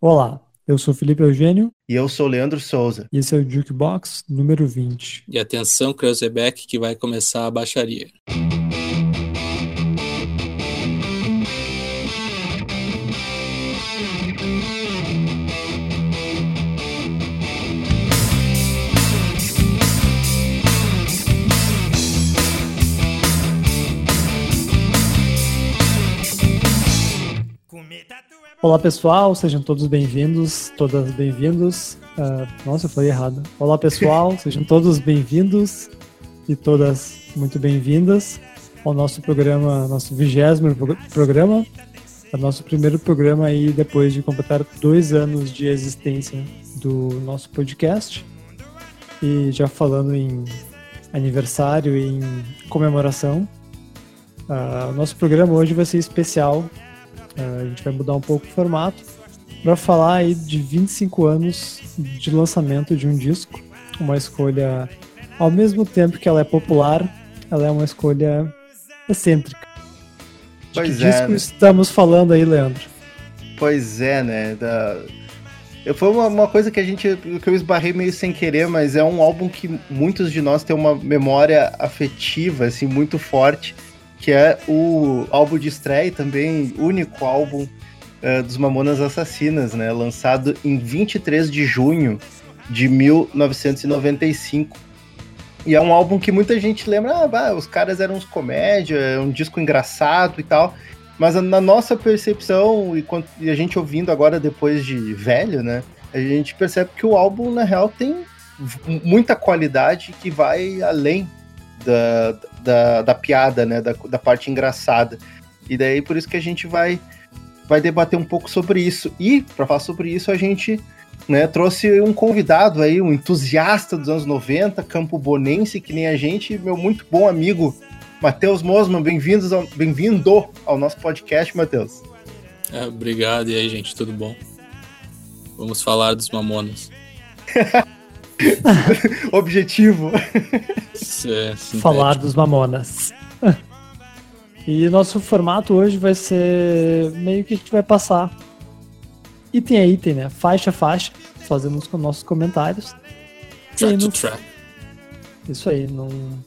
Olá, eu sou Felipe Eugênio. E eu sou Leandro Souza. E esse é o Jukebox número 20. E atenção, Creuzebeck, que vai começar a baixaria. Olá pessoal, sejam todos bem-vindos, todas bem-vindos. Uh, nossa, eu falei errado. Olá pessoal, sejam todos bem-vindos e todas muito bem-vindas ao nosso programa, nosso vigésimo programa, o nosso primeiro programa aí depois de completar dois anos de existência do nosso podcast. E já falando em aniversário e em comemoração, uh, o nosso programa hoje vai ser especial é, a gente vai mudar um pouco o formato para falar aí de 25 anos de lançamento de um disco, uma escolha ao mesmo tempo que ela é popular, ela é uma escolha excêntrica. De pois que é, disco né? estamos falando aí, Leandro? Pois é, né? Da... Foi uma, uma, coisa que a gente que eu esbarrei meio sem querer, mas é um álbum que muitos de nós têm uma memória afetiva assim muito forte que é o álbum de estreia também único álbum uh, dos Mamonas Assassinas, né? Lançado em 23 de junho de 1995. E é um álbum que muita gente lembra, ah, bah, os caras eram uns comédia, é um disco engraçado e tal. Mas na nossa percepção, e, e a gente ouvindo agora depois de velho, né? A gente percebe que o álbum, na real, tem muita qualidade que vai além da, da, da piada, né? Da, da parte engraçada. E daí por isso que a gente vai, vai debater um pouco sobre isso. E, para falar sobre isso, a gente né, trouxe um convidado aí, um entusiasta dos anos 90, campo bonense, que nem a gente, meu muito bom amigo Matheus Mosman. Bem-vindos ao, bem-vindo ao nosso podcast, Matheus. É, obrigado. E aí, gente, tudo bom? Vamos falar dos Mamonas. Objetivo. É, Falar dos mamonas. E nosso formato hoje vai ser meio que a gente vai passar item a item, né? Faixa a faixa. Fazemos com nossos comentários. Track no... track. Isso aí, num...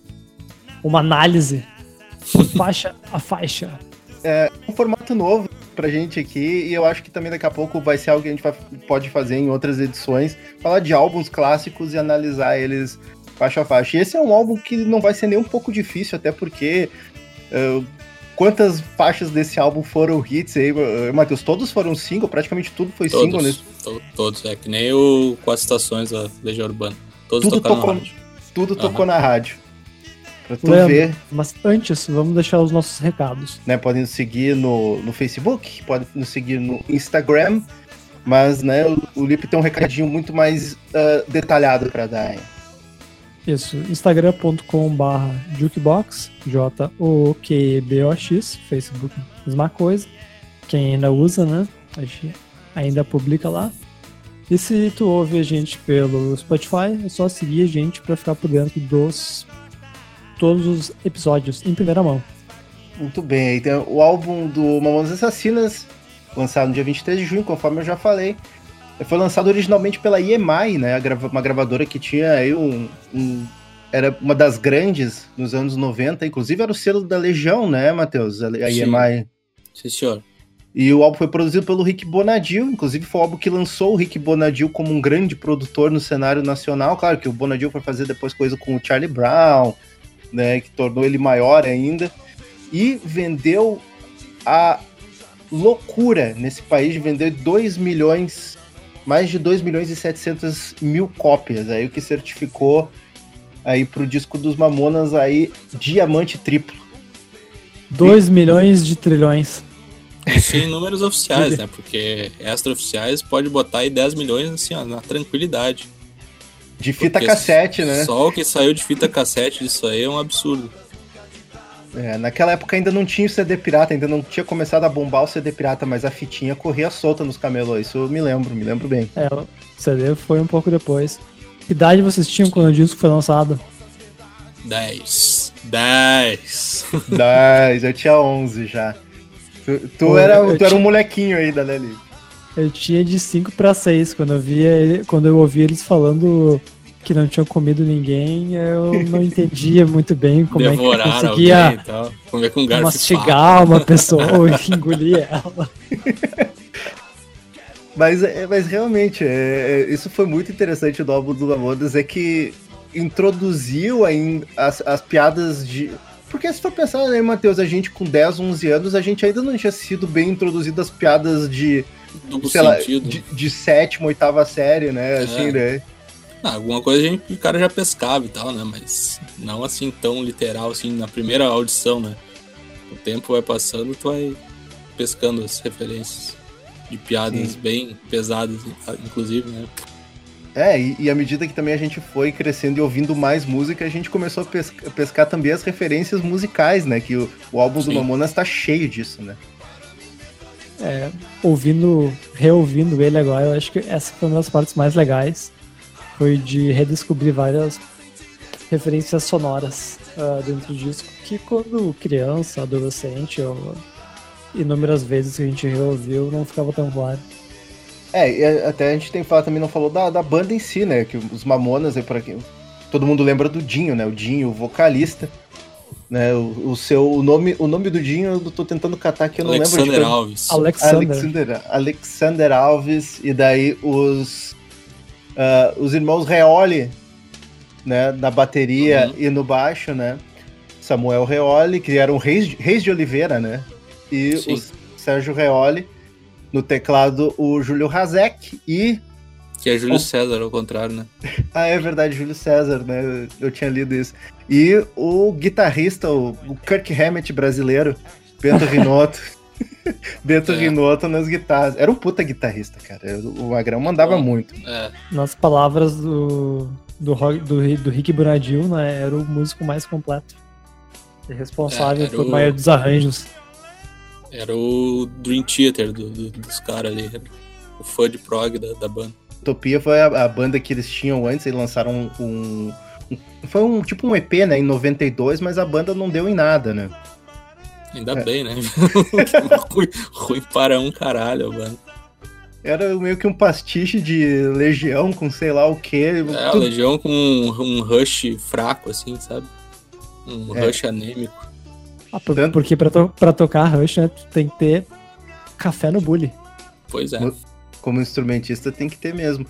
uma análise. faixa a faixa. É um formato novo pra gente aqui e eu acho que também daqui a pouco vai ser algo que a gente vai, pode fazer em outras edições, falar de álbuns clássicos e analisar eles faixa a faixa. E esse é um álbum que não vai ser nem um pouco difícil, até porque uh, quantas faixas desse álbum foram hits aí, Matheus? Todos foram single, praticamente tudo foi todos, single nesse. To todos, é que nem o Quatro Estações da Legião Urbana. Todos tudo tocaram tocou, na rádio. Tudo uhum. tocou na rádio. Pra tu Leandro, ver. Mas antes, vamos deixar os nossos recados. Né, podem nos seguir no, no Facebook, podem nos seguir no Instagram, mas né, o, o Lip tem um recadinho muito mais uh, detalhado para dar. Isso, instagram.com.br jukebox, J-O-Q-B-O-X, Facebook, mesma coisa. Quem ainda usa, né? A gente ainda publica lá. E se tu ouve a gente pelo Spotify, é só seguir a gente para ficar por dentro dos todos os episódios em primeira mão. Muito bem, então o álbum do Mamonas Assassinas, lançado no dia 23 de junho, conforme eu já falei, foi lançado originalmente pela EMI, né, uma gravadora que tinha aí um, um, era uma das grandes nos anos 90, inclusive era o selo da Legião, né, Matheus? A, a Sim. EMI. Sim, senhor. E o álbum foi produzido pelo Rick Bonadil, inclusive foi o álbum que lançou o Rick Bonadil como um grande produtor no cenário nacional. Claro que o Bonadil foi fazer depois coisa com o Charlie Brown, né, que tornou ele maior ainda, e vendeu a loucura nesse país de vender 2 milhões, mais de 2 milhões e 700 mil cópias, aí o que certificou aí pro disco dos Mamonas aí diamante triplo. 2 milhões de trilhões. Isso em números oficiais, né? Porque extra-oficiais pode botar aí 10 milhões assim, ó, na tranquilidade. De fita Porque cassete, né? Só o que saiu de fita cassete disso aí é um absurdo. É, naquela época ainda não tinha o CD pirata, ainda não tinha começado a bombar o CD pirata, mas a fitinha corria solta nos camelôs, isso eu me lembro, me lembro bem. É, o CD foi um pouco depois. Que idade vocês tinham quando o disco foi lançado? 10. 10. 10, eu tinha 11 já. Tu, tu, era, tu era um molequinho aí da Nelly. Eu tinha de 5 para 6. Quando eu via, quando eu ouvi eles falando que não tinham comido ninguém, eu não entendia muito bem como Devorar é que conseguia alguém e tal. Comer com garfo mastigar uma pessoa e engolir ela. Mas, é- mas realmente, é- é- isso foi muito interessante do álbum do Mamonas, é que introduziu ainda as, as piadas de. Porque se for pensar, né, Matheus, a gente com 10, 11 anos, a gente ainda não tinha sido bem introduzido as piadas de, Duplo sei lá, sentido. de, de sétima, oitava série, né? Assim, É. né? Ah, alguma coisa a gente, o cara já pescava e tal, né? Mas não assim tão literal, assim, na primeira audição, né? O tempo vai passando, tu vai pescando as referências de piadas Sim. bem pesadas, inclusive, né? É, e, e à medida que também a gente foi crescendo e ouvindo mais música, a gente começou a pesca- pescar também as referências musicais, né? Que o, o álbum do Sim. Mamonas tá cheio disso, né? É, ouvindo, reouvindo ele agora, eu acho que essa foi uma das partes mais legais. Foi de redescobrir várias referências sonoras ah, dentro do disco, que quando criança, adolescente, ou inúmeras vezes que a gente reouviu, não ficava tão claro. É, até a gente tem falar também, não falou da, da banda em si, né? Que os Mamonas, é para quem todo mundo lembra do Dinho, né? O Dinho, o vocalista. Né, o, o seu o nome o nome do Dinho eu tô tentando catar aqui eu não Alexander lembro de Alves. Alexander. Alexander, Alexander Alves e daí os ah, os irmãos Reoli, né, na bateria Uhum. e no baixo, né? Samuel Reoli, que eram reis, de- reis de Oliveira, né? E Sim. o Sérgio Reoli no teclado o Júlio Razek e Que é Júlio César, ao contrário, né? ah, é verdade, Júlio César, né? Eu tinha lido isso. E o guitarrista, o, o Kirk Hammett brasileiro, Bento Rinotto. Bento É. Rinotto nas guitarras. Era um puta guitarrista, cara. O Magrão mandava Bom. muito. É, Nas palavras do, do, do, do Rick Bonadil, né, era o músico mais completo. E responsável É, por o- maioria dos arranjos. era o Dream Theater do- do- dos caras ali. era O fã de prog da, da banda. Utopia foi a, a banda que eles tinham antes, eles lançaram um, um- Foi um tipo um EP, né, em 92, mas a banda não deu em nada, né? Ainda É. bem, né? ruim, ruim para um caralho, mano. Era meio que um pastiche de Legião com sei lá o quê. É, tudo- Legião com um, um rush fraco, assim, sabe? Um É. rush anêmico. Ah, por- Tanto- porque pra, to- pra tocar Rush, né, tu tem que ter café no bully. Pois é. Como instrumentista tem que ter mesmo.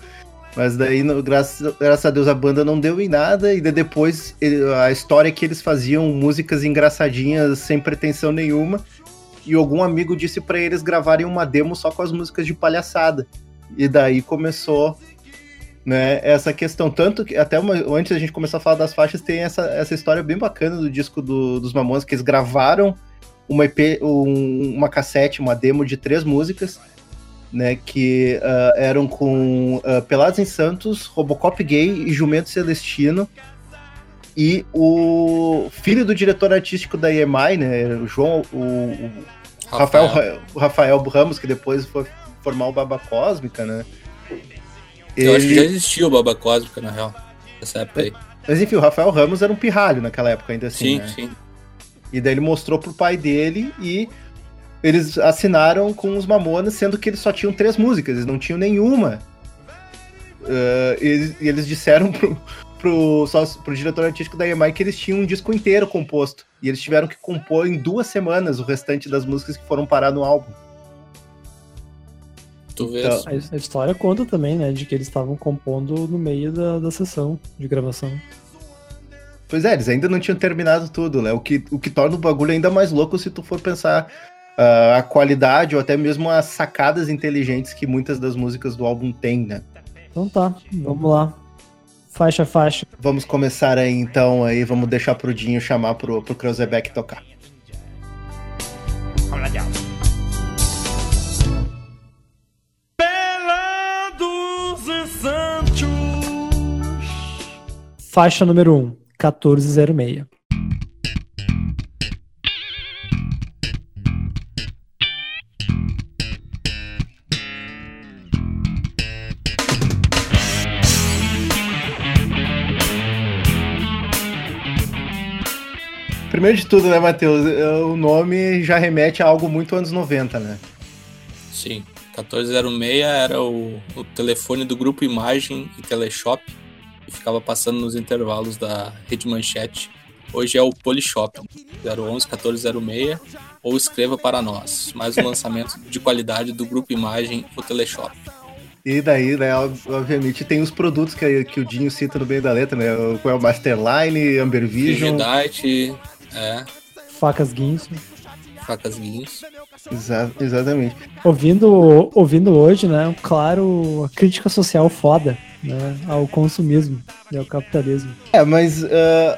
Mas daí, no- graças, graças a Deus, a banda não deu em nada, e depois ele- a história é que eles faziam músicas engraçadinhas sem pretensão nenhuma, e algum amigo disse pra eles gravarem uma demo só com as músicas de palhaçada. E daí começou né, essa questão. Tanto que, até uma- antes da gente começar a falar das faixas, tem essa, essa história bem bacana do disco do- dos Mamonas, que eles gravaram uma EP, um- uma cassete, uma demo de três músicas, né, que ah, eram com ah, Pelados em Santos, Robocop Gay e Jumento Celestino. E o filho do diretor artístico da EMI, né, o João, o, o Rafael, Ra- o Rafael Ramos, que depois foi formar o Baba Cósmica, né? Eu acho que Ele- já existia o Baba Cósmica, na real. Nessa época aí. Mas enfim, o Rafael Ramos era um pirralho naquela época ainda assim, sim, né? sim. E daí ele mostrou pro pai dele e eles assinaram com os Mamonas, sendo que eles só tinham três músicas, eles não tinham nenhuma. Eles- e eles disseram pro, pro, só, pro diretor artístico da EMI que eles tinham um disco inteiro composto. E eles tiveram que compor em duas semanas o restante das músicas que foram parar no álbum. Tu vê. Então, A, a história conta também, né, de que eles estavam compondo no meio da, da sessão de gravação. Pois é, eles ainda não tinham terminado tudo, né? O que, o que torna o bagulho ainda mais louco se tu for pensar ah, a qualidade ou até mesmo as sacadas inteligentes que muitas das músicas do álbum têm, né? Então tá, vamos lá. Faixa, faixa. Vamos começar aí então, aí vamos deixar pro Dinho chamar pro, pro Kreuzebeck tocar. Pelados e Santos. Faixa número 1, 1406. Primeiro de tudo, né, Matheus? eh, O nome já remete a algo muito anos 90, né? Sim. 1406 era o, o telefone do grupo Imagem e Teleshop e ficava passando nos intervalos da Rede Manchete. Hoje é o Polishop 011 1406 ou escreva para nós. Mais um lançamento de qualidade do grupo Imagem o Teleshop. E daí, né, obviamente, tem os produtos que, que o Dinho cita no meio da letra, né? O, é o Masterline, Amber Vision. Frigidite, é. Facas Guinso. Facas Guinso. Exa exatamente. Ouvindo, ouvindo hoje, né, claro, a crítica social foda né, ao consumismo e ao capitalismo. É, mas, uh,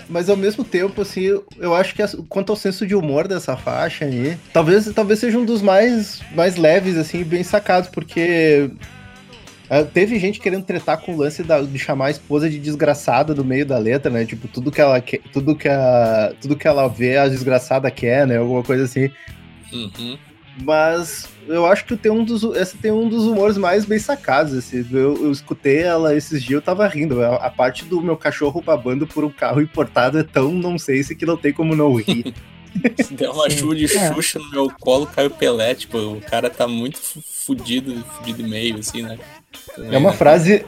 mas ao mesmo tempo, assim, eu acho que quanto ao senso de humor dessa faixa aí, talvez, talvez seja um dos mais, mais leves, assim, bem sacados, porque uh, teve gente querendo tretar com o lance da, de chamar a esposa de desgraçada no meio da letra, né? Tipo, tudo que ela quer, tudo que, a, tudo que ela vê, a desgraçada quer, né? Alguma coisa assim. Uhum. Mas eu acho que tem um dos, esse tem um dos humores mais bem sacados. Esse, eu, eu escutei ela esses dias, eu tava rindo. A, a, parte do meu cachorro babando por um carro importado é tão não sei se que não tem como não rir. Se der uma chuva de é. Xuxa no meu colo, cai o Pelé. Tipo, o cara tá muito fudido, fudido e meio, assim, né? Também, é uma né? frase.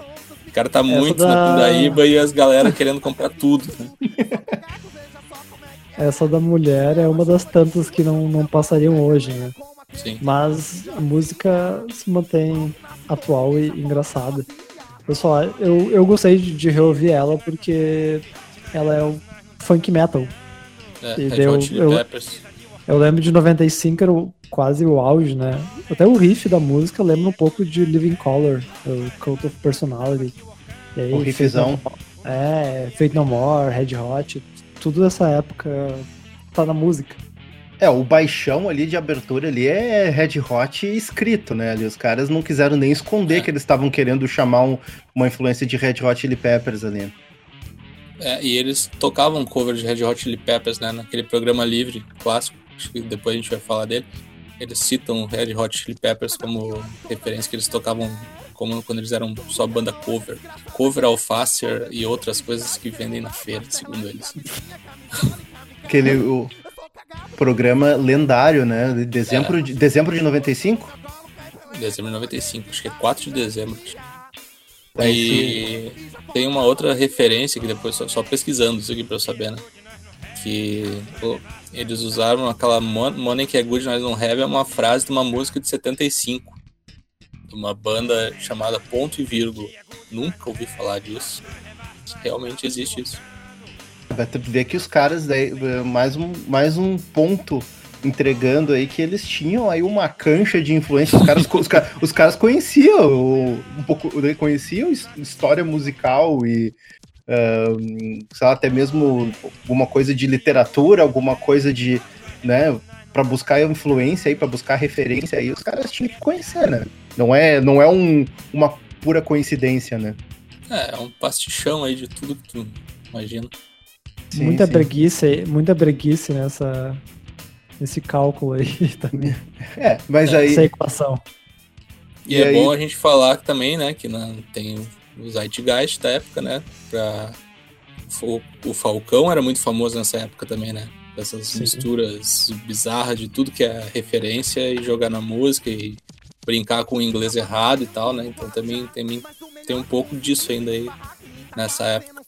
O cara tá muito da... na Pindaíba e as galera querendo comprar tudo, né? Essa da mulher é uma das tantas que não, não passariam hoje, né? Sim. Mas a música se mantém atual e engraçada. Pessoal, eu, eu gostei de, de reouvir ela porque ela é o funk metal. É, e deu, eu, eu lembro de 95, era o, quase o auge, né? Até o riff da música lembra um pouco de Living Color, o Cult of Personality. E aí, o riffzão. É, Fate No More, Red Hot, tudo dessa época tá na música. É, o baixão ali de abertura ali é Red Hot escrito, né? Ali, os caras não quiseram nem esconder é. que eles estavam querendo chamar um, uma influência de Red Hot Chili Peppers ali. É, e eles tocavam cover de Red Hot Chili Peppers, né? Naquele programa livre, clássico, acho que depois a gente vai falar dele. Eles citam Red Hot Chili Peppers como referência que eles tocavam como quando eles eram só banda cover. Cover, alface e outras coisas que vendem na feira, segundo eles. Aquele, o, programa lendário, né? De dezembro, é. de, dezembro de 95? Dezembro de 95, acho que é 4 de dezembro. Aí tem uma outra referência que depois só, só pesquisando isso aqui pra eu saber, né? Que pô, eles usaram aquela Money que é good, nós não have, é uma frase de uma música de 75. De uma banda chamada Ponto e Vírgula. Nunca ouvi falar disso. Realmente existe isso. Vai ver que os caras, daí, mais, um, mais um ponto entregando aí que eles tinham aí uma cancha de influência. Os caras, os, caras, os caras conheciam um pouco, conheciam história musical e uh, sei lá, até mesmo alguma coisa de literatura, alguma coisa de, né, para buscar influência aí, para buscar referência aí, os caras tinham que conhecer, né? Não é, não é um, uma pura coincidência, né? É, é um pastichão aí de tudo que tu imagina. Sim, muita sim. breguice, muita breguice nessa nesse cálculo aí também. É, mas aí essa equação. E, e é aí... bom a gente falar também, né, que na, tem o Zeitgeist da época, né, para o, o, Falcão era muito famoso nessa época também, né? Essas sim. misturas bizarras de tudo que é referência e jogar na música e brincar com o inglês errado e tal, né? Então também tem, tem um pouco disso ainda aí nessa época.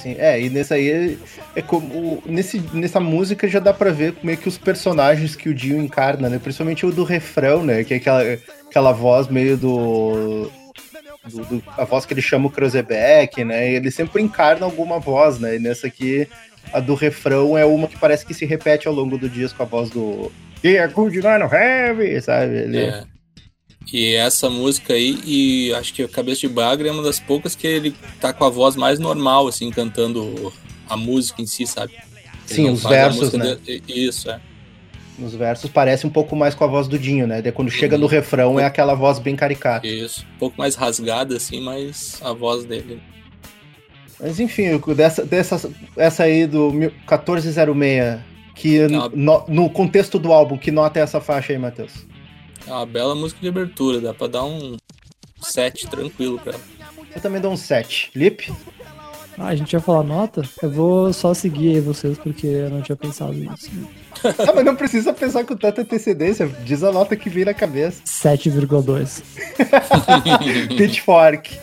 Sim, é, e nessa aí é como nesse, nessa música já dá pra ver meio que os personagens que o Dio encarna, né? Principalmente o do refrão, né? Que é aquela, aquela voz meio do, do, do a voz que ele chama o Cruzebeck, né? E ele sempre encarna alguma voz, né? E nessa aqui a do refrão é uma que parece que se repete ao longo do disco com a voz do Yeah, good no heavy, sabe? Ele... É. E essa música aí, e acho que a Cabeça de Bagre é uma das poucas que ele tá com a voz mais normal, assim, cantando a música em si, sabe? Ele Sim, os versos, né? De... Isso, é. Nos versos parece um pouco mais com a voz do Dinho, né? De quando chega no uhum. refrão é aquela voz bem caricata. Isso, um pouco mais rasgada, assim, mas a voz dele. Mas enfim, dessa, dessa essa aí do 1406, que no, no contexto do álbum, que nota é essa faixa aí, Matheus? É uma bela música de abertura, dá pra dar um 7 tranquilo pra ela. Eu também dou um 7. Lip? Ah, a gente ia falar nota? Eu vou só seguir aí vocês porque eu não tinha pensado nisso. Ah, mas não precisa pensar com tanta antecedência. Diz a nota que vem na cabeça. 7,2. Pitchfork.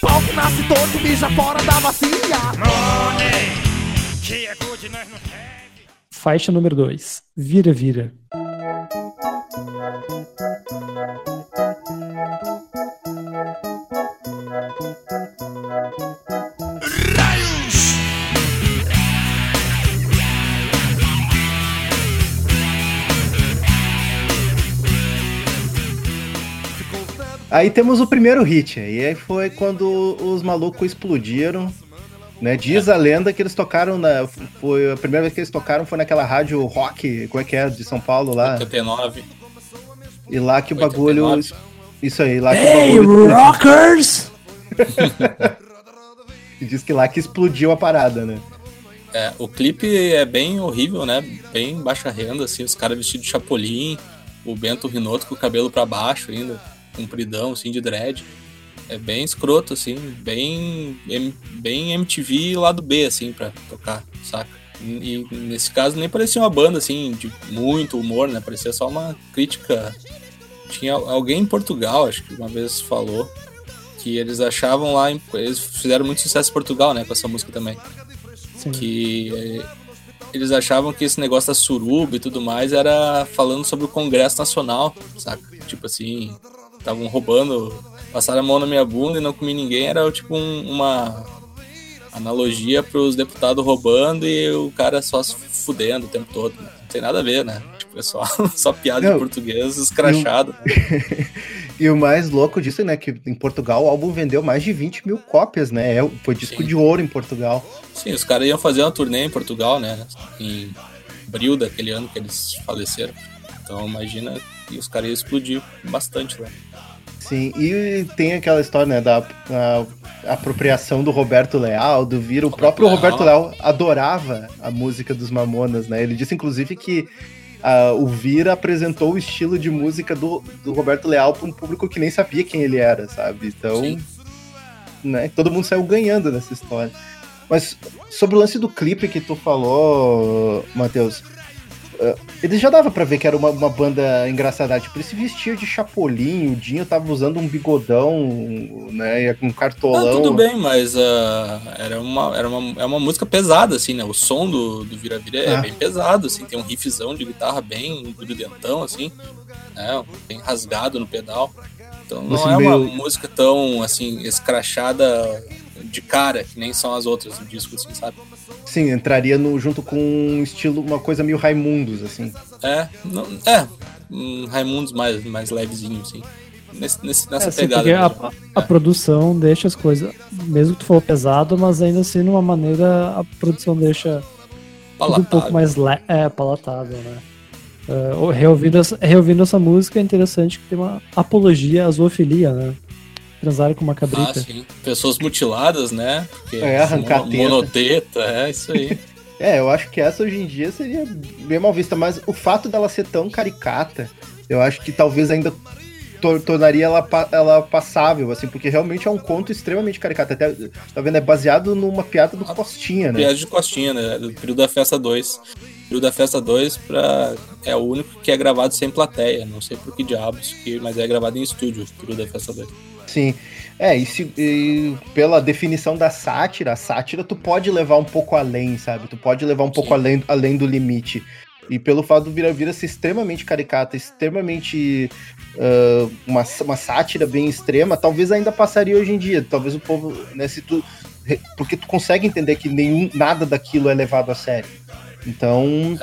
Pau que nasce bija fora da bacia Money, que é good, nós não have. Faixa número 2. Vira, vira. Aí temos o primeiro hit. E aí foi quando os malucos explodiram. Né? Diz a lenda que eles tocaram na. Foi a primeira vez que eles tocaram foi naquela rádio rock, como é que é? De São Paulo lá. 89. E lá que o bagulho. 89. Isso aí, lá que Hey, o bagulho. rockers! Diz que lá que explodiu a parada, né? É, o clipe é bem horrível, né? Bem baixa renda, assim, os caras vestidos de chapolim, o Bento Rinotto com o cabelo pra baixo ainda, compridão, assim, de dread. É bem escroto, assim, bem, bem MTV lado B, assim, pra tocar, saca? E nesse caso nem parecia uma banda, assim, de muito humor, né? Parecia só uma crítica. Tinha alguém em Portugal, acho que uma vez falou, que eles achavam lá, eles fizeram muito sucesso em Portugal, né, com essa música também Sim. que eh, eles achavam que esse negócio da suruba e tudo mais era falando sobre o Congresso Nacional, saca? Tipo assim, estavam roubando, passaram a mão na minha bunda e não comi ninguém, era tipo um- uma analogia pros deputados roubando e o cara só se fudendo o tempo todo. né? Não tem nada a ver, né? Tipo, é só, só piada Não. de português escrachado. E o mais louco disso, né, que em Portugal o álbum vendeu mais de 20 mil cópias, né? É, Foi disco Sim. de ouro em Portugal. Sim, os caras iam fazer uma turnê em Portugal, né? Em abril daquele ano que eles faleceram. Então imagina que os caras iam explodir bastante lá. Sim, e tem aquela história, né, da apropriação do Roberto Leal, do Vira. O próprio. Roberto Leal adorava a música dos Mamonas, né? Ele disse, inclusive, que ah, o Vira apresentou o estilo de música do, do Roberto Leal para um público que nem sabia quem ele era, sabe? Então, Sim. né, todo mundo saiu ganhando nessa história. Mas sobre o lance do clipe que tu falou, Matheus, eh, ele já dava pra ver que era uma, uma banda engraçada. Tipo, ele se vestia de chapolim, o Dinho tava usando um bigodão, né? Com um Ah, cartolão. tudo bem, mas ah, era, uma, era uma, é uma música pesada, assim, né? O som do, do Vira Vira é Ah. bem pesado, assim, tem um riffzão de guitarra bem grudentão, assim, né? Bem rasgado no pedal. Então não Você é uma meio- música tão, assim, escrachada de cara, que nem são as outras do disco, assim, sabe? Sim, entraria no, junto com um estilo, uma coisa meio Raimundos, assim. É, não, é, um Raimundos mais, mais levezinho, assim. Nesse, nesse- nessa É, assim, pegada. porque a, a produção deixa as coisas, mesmo que tu falou pesado, mas ainda assim, de uma maneira, a produção deixa tudo um pouco mais le é, palatável, né? É, o- reouvindo, essa, reouvindo essa música é interessante que tem uma apologia à zoofilia, né? Transar com uma Ah, cabrita. sim. Pessoas mutiladas, né? Porque É, arrancar teta. monoteta, é isso aí. É, eu acho que essa hoje em dia seria bem mal vista, mas o fato dela ser tão caricata, eu acho que talvez ainda tor- tornaria ela, pa- ela passável, assim, porque realmente é um conto extremamente caricato. Até, tá vendo? É baseado numa piada do Costinha, né? Piada de costinha, né? Do período da festa 2. O período da festa 2 pra... é o único que é gravado sem plateia. Não sei por que diabos, que... mas é gravado em estúdio, o período da festa 2. Sim. É, e, se- e pela definição da sátira, a sátira tu pode levar um pouco além, sabe? Tu pode levar um pouco além, além do limite. E pelo fato do Vira-Vira ser extremamente caricata, extremamente ah, uma, uma sátira bem extrema, talvez ainda passaria hoje em dia. Talvez o povo, né, se tu. Porque tu consegue entender que nenhum, nada daquilo é levado a sério. Então,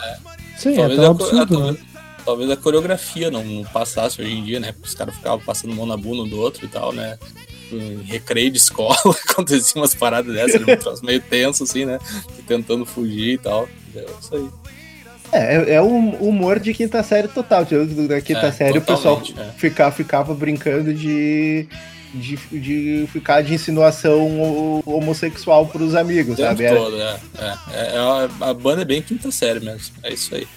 Sim, é Talvez, tão a, co- absurdo, a- né? Talvez, a coreografia não, não passasse hoje em dia, né? Porque os caras ficavam passando mão na bunda um do outro e tal, né? Em recreio de escola, acontecia umas paradas dessas, um meio tenso, assim, né? Tentando fugir e tal. É isso aí. é, é, é um humor de quinta série total. Da quinta É, série o pessoal é. fica, ficava brincando de, de, de ficar de insinuação ho- homossexual pros amigos, tempo sabe? Era- todo, é. é, é, é a, a banda é bem quinta série mesmo. É isso aí.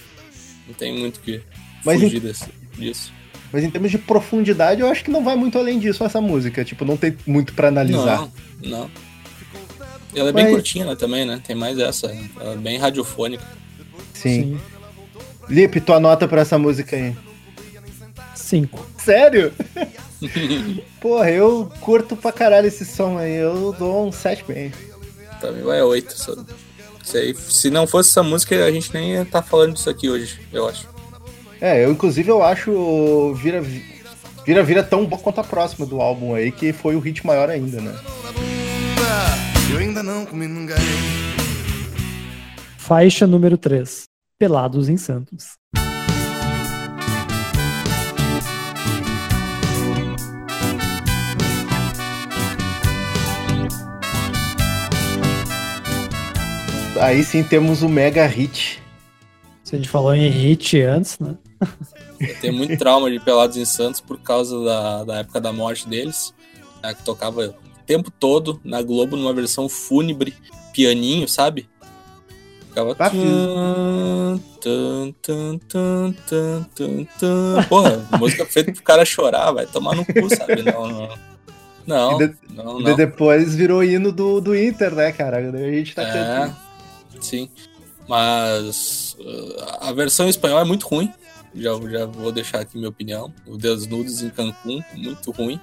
Não tem muito o que Mas fugir desse, disso. Mas em termos de profundidade, eu acho que não vai muito além disso essa música. Tipo, não tem muito pra analisar. Não, não. Ela é bem Mas- curtinha né, também, né? Tem mais essa. Ela é bem radiofônica. Sim. Lipe, tua nota pra essa música aí. Cinco. Sério? Porra, eu curto pra caralho esse som aí. Eu dou um 7,5. Também vai 8. Só... Se, aí- se não fosse essa música, a gente nem ia estar falando disso aqui hoje, eu acho. É, eu inclusive eu acho Vira Vira Vira tão bom quanto a próxima do álbum aí, que foi o hit maior ainda, né? Eu ainda não comi. Faixa número 3. Pelados em Santos. Aí sim temos o mega hit. Se a gente falou em hit antes, né? Eu tenho muito trauma de Pelados em Santos por causa da, da época da morte deles, né, que tocava o tempo todo na Globo numa versão fúnebre, pianinho, sabe? Ficava. Tum, tum, tum, tum, tum, tum, tum. Porra, música feita pro cara chorar, vai tomar no cu, sabe? Não, não. Não, E de- não, não. depois virou hino do, do Inter, né, cara? A gente tá É, sim. Mas uh, a versão em espanhol é muito ruim. Já, já vou deixar aqui minha opinião. O Deus Nudes em Cancún, muito ruim.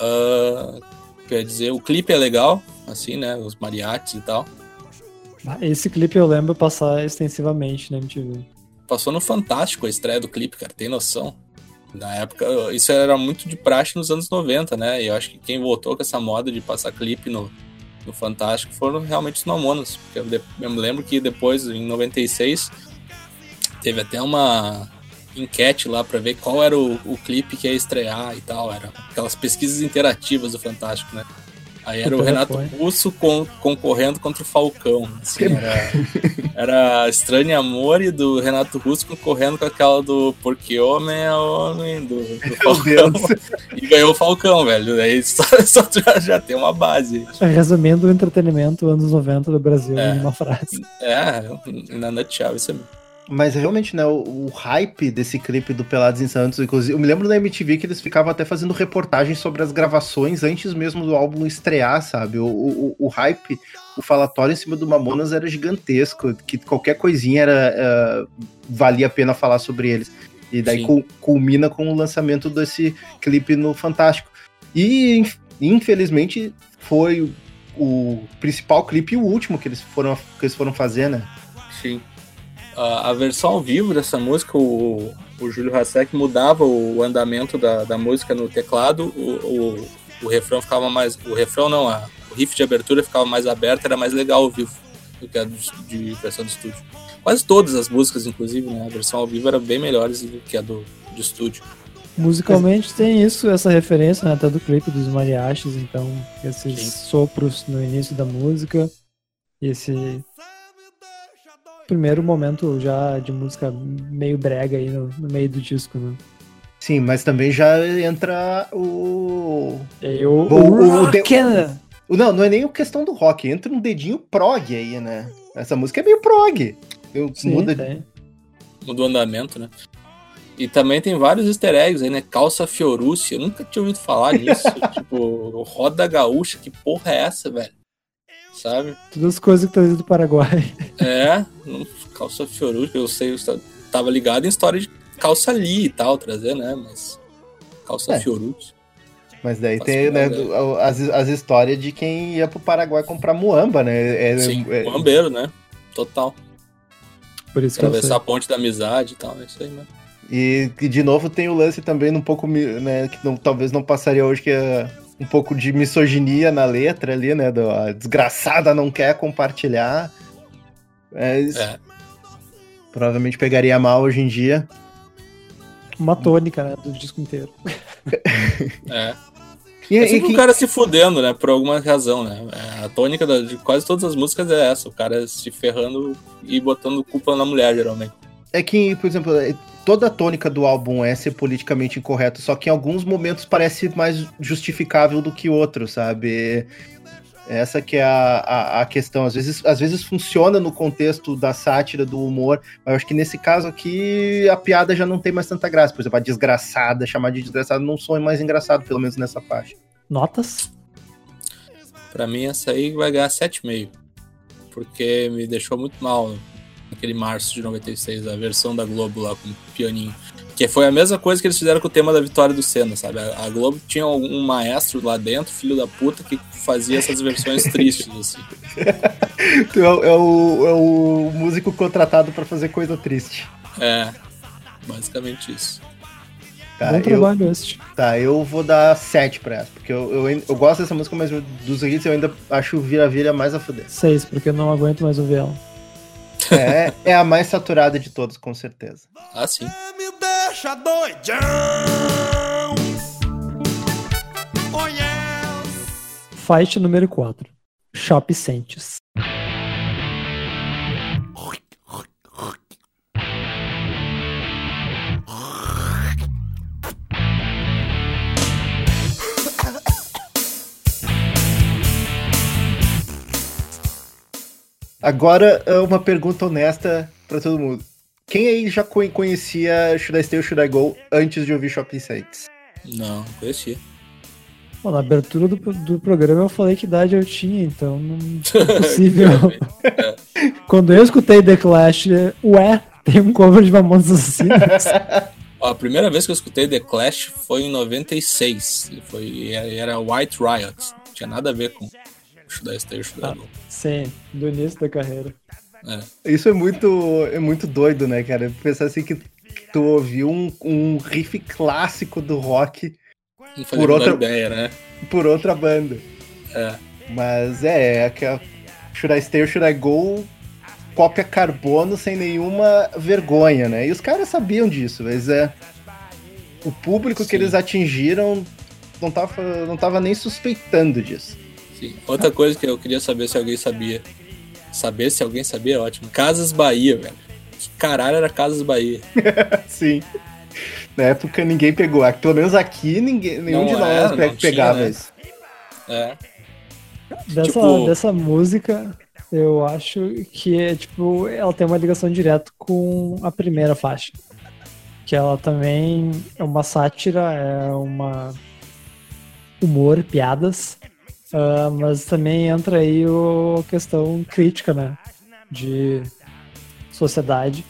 Ah, quer dizer, o clipe é legal, assim, né? Os mariachis e tal. Ah, Esse clipe eu lembro passar extensivamente na MTV. Passou no Fantástico a estreia do clipe, cara, tem noção? Na época, isso era muito de praxe nos anos 90, né? E eu acho que quem voltou com essa moda de passar clipe no, no Fantástico foram realmente os Mamonas. Porque eu, eu me lembro que depois, em 96, teve até uma enquete lá pra ver qual era o, o clipe que ia estrear e tal. Era aquelas pesquisas interativas do Fantástico, né? Aí era o Renato. Russo con- concorrendo contra o Falcão. Assim, era, era Estranho Amor do Renato Russo concorrendo com aquela do Porque Homem é Homem, do, do Falcão. E ganhou o Falcão, velho. Aí só, só já, já tem uma base. Resumindo o entretenimento anos 90 do Brasil É. em uma frase. É, na nutshell, isso é Mas realmente, né, o, o hype desse clipe do Pelados em Santos, inclusive, eu me lembro da MTV que eles ficavam até fazendo reportagens sobre as gravações antes mesmo do álbum estrear, sabe? O, o, o hype, o falatório em cima do Mamonas era gigantesco, que qualquer coisinha era eh, valia a pena falar sobre eles. E daí Sim. culmina com o lançamento desse clipe no Fantástico. E inf- infelizmente foi o, o principal clipe e o último que eles foram, que eles foram fazer, né? Sim. A, a versão ao vivo dessa música, o, o Júlio Hasek mudava o andamento da, da música no teclado, o, o, o refrão ficava mais. O refrão não, a, o riff de abertura ficava mais aberto, era mais legal ao vivo do que a do- de versão do estúdio. Quase todas as músicas, inclusive, né? A versão ao vivo era bem melhores do que a do, do estúdio. Musicalmente tem isso, essa referência, né, até do clipe dos mariachis, então esses Sim. sopros no início da música, esse primeiro momento já de música meio brega aí no, no meio do disco, né? Sim, mas também já entra o. E aí o, Bom, o- o de- Rock'n- o- Não, não é nem questão do rock, entra um dedinho prog aí, né? Essa música é meio prog. Eu- Sim, muda tem. Mudou o andamento, né? E também tem vários easter eggs aí, né? Calça Fiorucci, eu nunca tinha ouvido falar nisso. tipo, roda gaúcha, que porra é essa, velho? Sabe? Todas as coisas que trazem do Paraguai. É, calça Fiorucci, eu sei, eu tava ligado em história de calça ali e tal, trazer, né? Mas calça É. Fiorucci. Mas daí Faz tem né, do- as, as histórias de quem ia pro Paraguai comprar muamba, né? É, Sim, é- Mambeiro, né? Total. Por isso que eu sei. Atravessar a ponte da amizade e tal, é isso aí, né? e, e de novo tem o lance também um pouco, né? Que não, talvez não passaria hoje, que é um pouco de misoginia na letra ali, né? Do, a desgraçada não quer compartilhar. Mas É. provavelmente pegaria mal hoje em dia. Uma tônica, né, do disco inteiro. É. E, É e sempre que- o cara se fudendo, né? Por alguma razão, né? É, a tônica de quase todas as músicas é essa. O cara se ferrando e botando culpa na mulher, geralmente. É que, por exemplo, é- toda a tônica do álbum é ser politicamente incorreto, só que em alguns momentos parece mais justificável do que outros, sabe? Essa que é a, a, a questão. Às vezes, às vezes funciona no contexto da sátira, do humor, mas eu acho que nesse caso aqui a piada já não tem mais tanta graça. Por exemplo, a desgraçada, chamar de desgraçada não soa mais engraçado, pelo menos nessa faixa. Notas? Pra mim, essa aí vai ganhar 7,5. Porque me deixou muito mal naquele março de 96, a versão da Globo lá com o pianinho. Que foi a mesma coisa que eles fizeram com o tema da vitória do Senna, sabe? A Globo tinha um maestro lá dentro, filho da puta, que fazia essas versões tristes, assim. Tu é, o- é o, é o músico contratado pra fazer coisa triste. É, basicamente isso. Tá, Bom eu, trabalho este. tá, eu vou dar 7 pra essa, porque eu, eu, eu gosto dessa música, mas dos hits eu ainda acho o Vira-Vira mais a fuder. Seis, porque eu não aguento mais ouvir ela. É, é a mais saturada de todas, com certeza. Ah, sim. Me deixa doidão. Oh yes. Fight número 4. Shop Sentes. Agora, é uma pergunta honesta pra todo mundo. Quem aí já co- conhecia Should I Stay or Should I Go antes de ouvir Shopping Sites? Não, conheci. Bom, na abertura do, do programa eu falei que idade eu tinha, então não é possível. Quando eu escutei The Clash, ué, tem um cover de Mamonas Assassinas. A primeira vez que eu escutei The Clash foi em 96. E Foi, era White Riot. Não tinha nada a ver com Should I Stay or Should I Go. Sim, do início da carreira. É. Isso é muito, é muito doido, né, cara? Pensar assim que tu ouviu um, um riff clássico do rock Por a outra- ideia, né? por outra banda. É. Mas é, é aquela Should I Stay or Should I Go cópia carbono sem nenhuma vergonha, né? E os caras sabiam disso, mas é. O público que Sim. eles atingiram não tava, não tava nem suspeitando disso. Sim. Outra coisa que eu queria saber se alguém sabia. Saber se alguém sabia é ótimo. Casas Bahia, velho. Que caralho era Casas Bahia? Sim. Na época ninguém pegou. Pelo menos aqui ninguém, nenhum Não de nós era, pe- não tinha, pegava né? isso. É. Dessa, Tipo- dessa música, eu acho que é tipo, ela tem uma ligação direta com a primeira faixa. Que ela também é uma sátira, é uma humor, piadas, ah, mas também entra aí a questão crítica, né? De sociedade.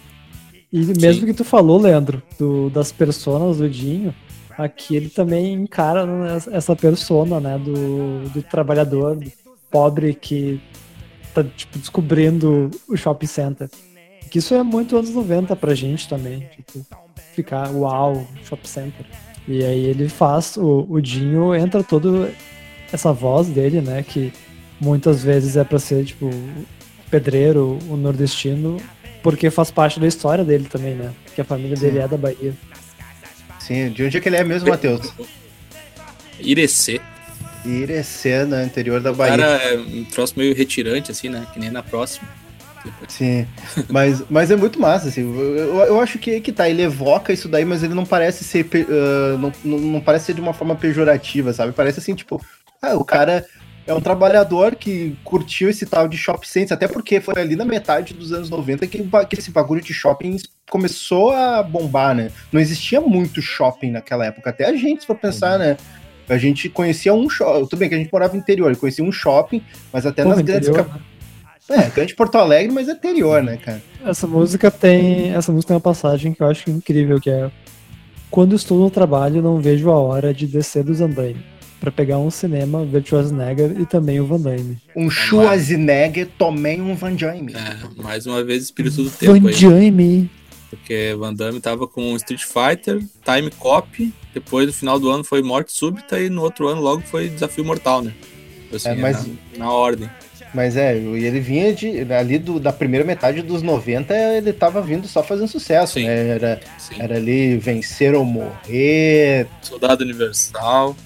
E mesmo Sim. que tu falou, Leandro, do, das personas do Dinho, aqui ele também encara essa persona, né, do, do trabalhador do pobre que tá, tipo, descobrindo o shopping center. Que isso é muito anos 90 pra gente também, tipo, ficar, uau, shopping center. E aí ele faz, o, o Dinho entra todo essa voz dele, né, que muitas vezes é pra ser, tipo, o pedreiro, o nordestino, porque faz parte da história dele também, né, que a família dele é da Bahia. Sim, de onde é que ele é mesmo, Matheus? Irecê. Irecê, no interior da O Bahia. cara é um troço meio retirante, assim, né? Que nem na próxima. Sim, mas, mas é muito massa, assim. Eu, eu- acho que que tá, ele evoca isso daí, mas ele não parece ser. não, não, não parece ser de uma forma pejorativa, sabe? Parece assim, tipo, ah, o cara é um trabalhador que curtiu esse tal de shopping center, até porque foi ali na metade dos anos 90 que, que esse bagulho de shopping começou a bombar, né? Não existia muito shopping naquela época, até a gente, se for pensar, né? A gente conhecia um shopping, tudo bem que a gente morava no interior, conhecia um shopping, mas até Pô, nas grandes interior, cap- é, grande Porto Alegre, mas é interior, né, cara? Essa música tem. Essa música tem uma passagem que eu acho incrível, que é Quando estou no trabalho, não vejo a hora de descer dos andaime. Pra pegar um cinema, ver Schwarzenegger e também o Van Damme. Um Schwarzenegger, tomei um Van Damme. É, mais uma vez, espírito do tempo Van aí. Damme! Porque Van Damme tava com Street Fighter, Time Cop, depois no final do ano foi Morte Súbita e no outro ano logo foi Desafio Mortal, né? Assim, É, mas- na, na ordem. Mas é, e ele vinha de. Ali do- da primeira metade dos 90, ele tava vindo só fazendo sucesso, Sim. né? Era, Sim. era ali Vencer ou Morrer, Soldado Universal.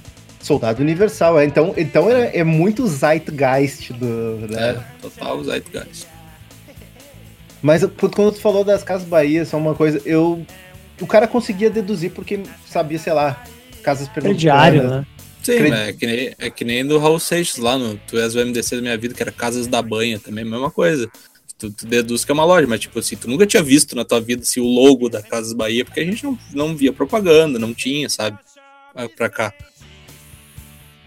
Soldado Universal. É, então, então é, é muito Zeitgeist do. Né? É, total Zeitgeist. Mas quando tu falou das Casas Bahia, só uma coisa, eu. O cara conseguia deduzir porque sabia, sei lá, casas Crediário, pernambucanas. né? Sim, é que, nem, é que nem do Raul Seixas lá no Tu és o MDC da minha vida, que era Casas da Banha também, mesma coisa. Tu, tu deduz que é uma loja, mas tipo assim, tu nunca tinha visto na tua vida assim, o logo da Casas Bahia, porque a gente não, não via propaganda, não tinha, sabe? Vai Pra cá.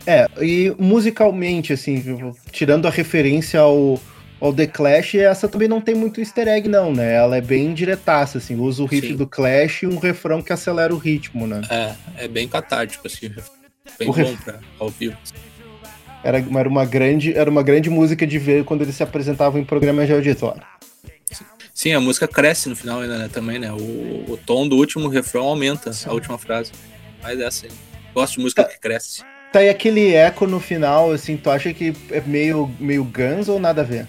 É, e musicalmente, assim, tirando a referência ao, ao The Clash, essa também não tem muito easter egg, não, né? Ela é bem diretaça, assim, usa o riff Sim. do Clash e um refrão que acelera o ritmo, né? É, é bem catártico, assim. Bem O bom ref- pra ao vivo. Era, era, uma grande, era uma grande música de ver quando eles se apresentavam em programas de auditório. Sim, a música cresce no final ainda, né, também, né? O, o tom do último refrão aumenta, a última frase. Mas é assim. Gosto de música que cresce. Tá aí aquele eco no final, assim, tu acha que é meio, meio Guns ou nada a ver?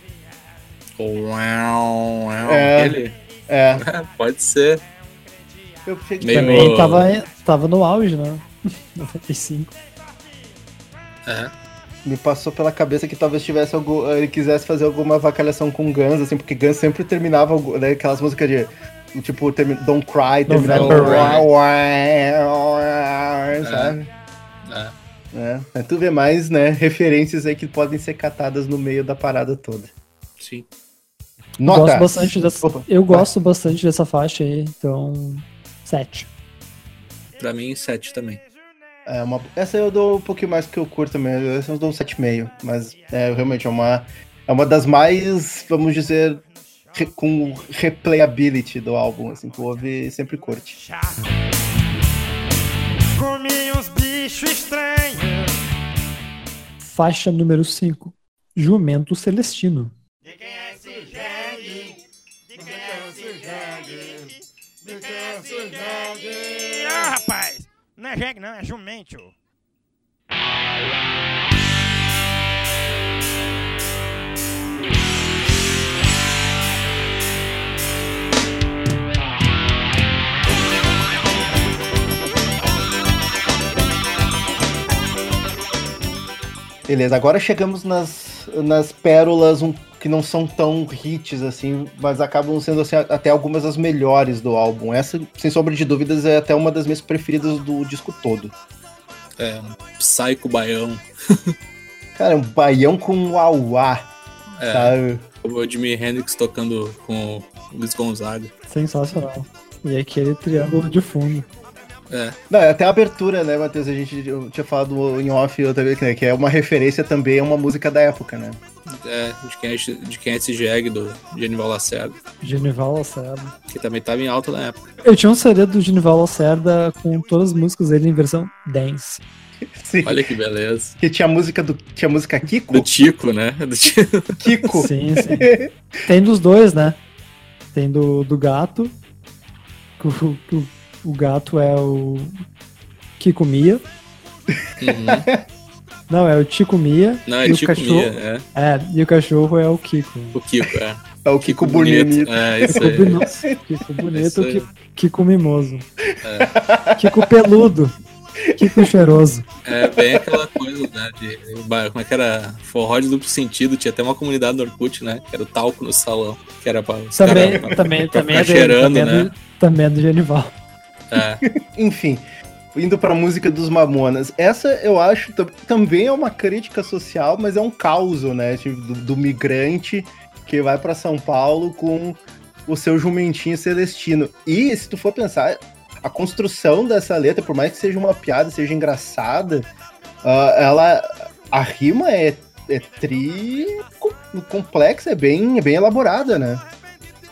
Uau, uau, É. aquele. É, Pode ser. eu cheguei... Meio- Também tava, tava no auge, né? 95. É. Me passou pela cabeça que talvez tivesse algum, ele quisesse fazer alguma avacalhação com Guns, assim, porque Guns sempre terminava né, aquelas músicas de tipo Don't Cry, terminava November Rain, sabe? É. É, mas tu vê mais, né, referências aí que podem ser catadas no meio da parada toda. Sim. Nota. Gosto bastante dessa, Opa, eu gosto bastante dessa faixa aí, então 7. Pra mim, 7 também. É uma, essa eu dou um pouquinho mais que eu curto também, essa eu dou um 7,5, mas é, realmente é uma, é uma das mais, vamos dizer, re- com replayability do álbum, assim, que o ouve e sempre curte. Comi uns bichos estranhos. Faixa número 5. Jumento Celestino. De quem é esse jegue? De quem é esse jegue? De quem é esse jegue? Ah, rapaz! Não é jegue, não, é jumento. Beleza, agora chegamos nas, nas pérolas um- que não são tão hits assim, mas acabam sendo assim, até algumas das melhores do álbum. Essa, sem sombra de dúvidas, é até uma das minhas preferidas do disco todo. É, um psycho baião. Cara, um baião com um auá, É, sabe? o Jimi Hendrix tocando com o Luiz Gonzaga. Sensacional. E aquele triângulo de fundo. É, Não, é até a abertura, né, Matheus? A gente eu tinha falado em off outra vez, né, que é uma referência também a uma música da época, né? é de, quem é, esse- de quem é esse jegue do Genival Lacerda, Genival Lacerda. que também tava em alta na época. Eu tinha um CD do Genival Lacerda com todas as músicas dele em versão dance. Sim. Olha que beleza. Que tinha música do. Tinha música Kiko? Do Tico, né? Do Tico. Kiko. Sim, sim. Tem dos dois, né? Tem do, do gato. que O, que o, o gato é o Kiko Mia. Uhum. Não, é o Tico Mia. Não, é e o cachorro, Mia, é. É, e o cachorro é o Kiko. O Kiko, é. É o Kiko bonito. É, isso Kiko, aí. boni- Kiko Isso bonito, aí. Kiko, Kiko mimoso. Kiko peludo. Kiko cheiroso. É bem aquela coisa, né? De, como é que era? Forró de duplo sentido. Tinha até uma comunidade no Orkut, né? Que era o talco no salão. Que era pra. os Também, cara- também, pra também, é dele, cheirando, também, é né? do, também é do Genival. É, Enfim, indo pra música dos Mamonas. Essa eu acho tam- também é uma crítica social, mas é um caos, né? Tipo, do, do migrante que vai pra São Paulo com o seu jumentinho celestino. E se tu for pensar, a construção dessa letra, por mais que seja uma piada, seja engraçada, ah, ela. A rima é, é tri co- complexa, é bem, é bem elaborada, né?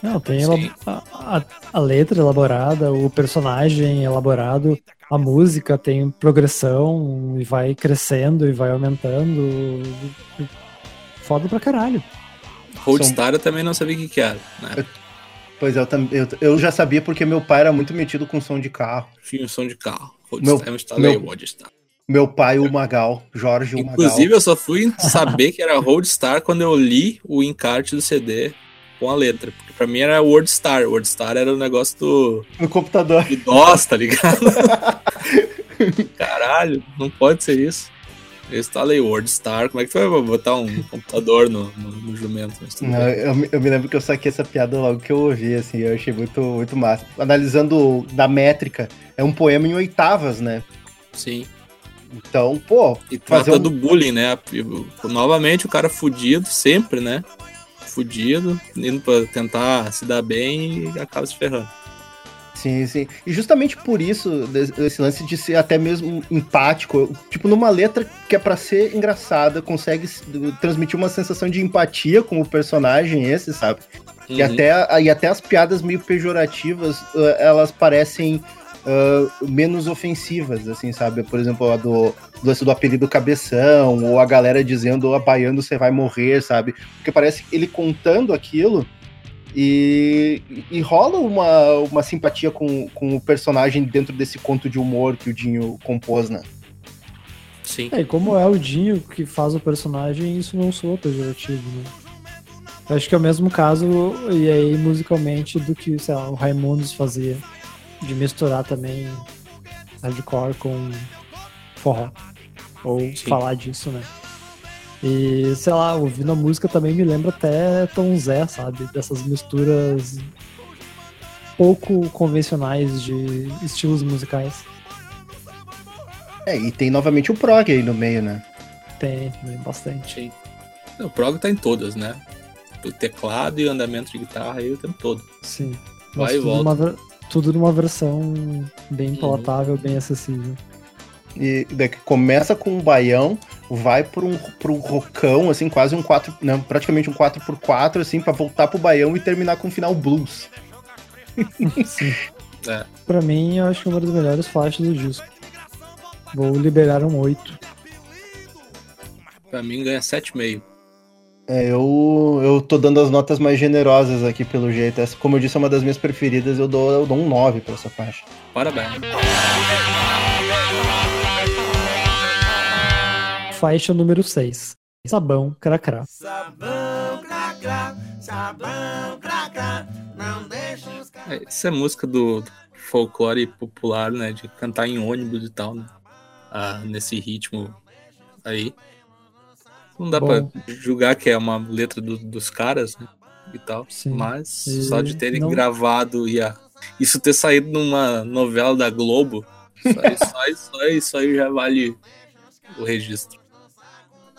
Não, tem Sim. a, a- a letra elaborada, o personagem elaborado, a música tem progressão e vai crescendo e vai aumentando. Foda pra caralho. Roadstar eu também não sabia o que, que era. Né? Pois é, eu, eu, eu já sabia porque meu pai era muito metido com som de carro. Tinha um som de carro. Meu- Roadstar, meu- o Roadstar. Meu pai, o Magal, Jorge o Magal. Inclusive, eu só fui saber que era Roadstar quando eu li o encarte do CD com a letra. Porque pra mim era Wordstar. Wordstar era o negócio do, no computador. do DOS, tá ligado? Caralho, não pode ser isso. Eu instalei Wordstar. Como é que tu vai botar um computador no, no, no jumento? Não, eu, me- eu me lembro que eu saquei essa piada logo que eu ouvi, assim, eu achei muito, muito massa. Analisando da métrica, é um poema em oitavas, né? Sim. Então, pô, E trata um- do bullying, né? Novamente o cara fudido, sempre, né? Fudido, indo pra tentar se dar bem e acaba se ferrando. Sim, sim. E justamente por isso, esse lance de ser até mesmo empático, tipo, numa letra que é pra ser engraçada, consegue transmitir uma sensação de empatia com o personagem esse, sabe? E, Uhum. até, e até as piadas meio pejorativas, uh, elas parecem uh, menos ofensivas, assim, sabe? Por exemplo, a do lance do apelido Cabeção, ou a galera dizendo, abaiando, você vai morrer, sabe? Porque parece ele contando aquilo e, e rola uma, uma simpatia com, com o personagem dentro desse conto de humor que o Dinho compôs, né? Sim. É, e como é o Dinho que faz o personagem, isso não soa pejorativo, né? Eu acho que é o mesmo caso, e aí musicalmente, do que, sei lá, o Raimundos fazia. De misturar também hardcore com forró. Ou Sim. falar disso, né? E, sei lá, ouvindo a música também me lembra até Tom Zé, sabe? Dessas misturas pouco convencionais de estilos musicais. É, e tem novamente o prog aí no meio, né? Tem, tem bastante. Sim. O prog tá em todas, né? O teclado e o andamento de guitarra aí o tempo todo. Sim. Vai e tudo, volta. numa, tudo numa versão bem Uhum. palatável, bem acessível. E daqui começa com um baião, vai por um, por um rocão, assim, quase um 4, não, praticamente um 4x4, assim, pra voltar pro baião e terminar com um final blues. Sim. É. Pra mim, eu acho que é uma das melhores faixas do disco. Vou liberar um 8. Pra mim ganha 7,5. É, eu, eu tô dando as notas mais generosas aqui pelo jeito. Essa, como eu disse, é uma das minhas preferidas, eu dou, eu dou um 9 pra essa faixa. Parabéns. Faixa número 6. Sabão, cracrá. Sabão, cracrá, sabão, cracrá, não deixa os caras. É, Essa é música do folclore popular, né? De cantar em ônibus e tal, né? Ah, nesse ritmo aí. Não dá Bom. pra julgar que é uma letra do- dos caras, né? E tal. Sim. Mas E só de terem não- gravado e a- isso ter saído numa novela da Globo, só, só, isso- só isso aí já vale o registro.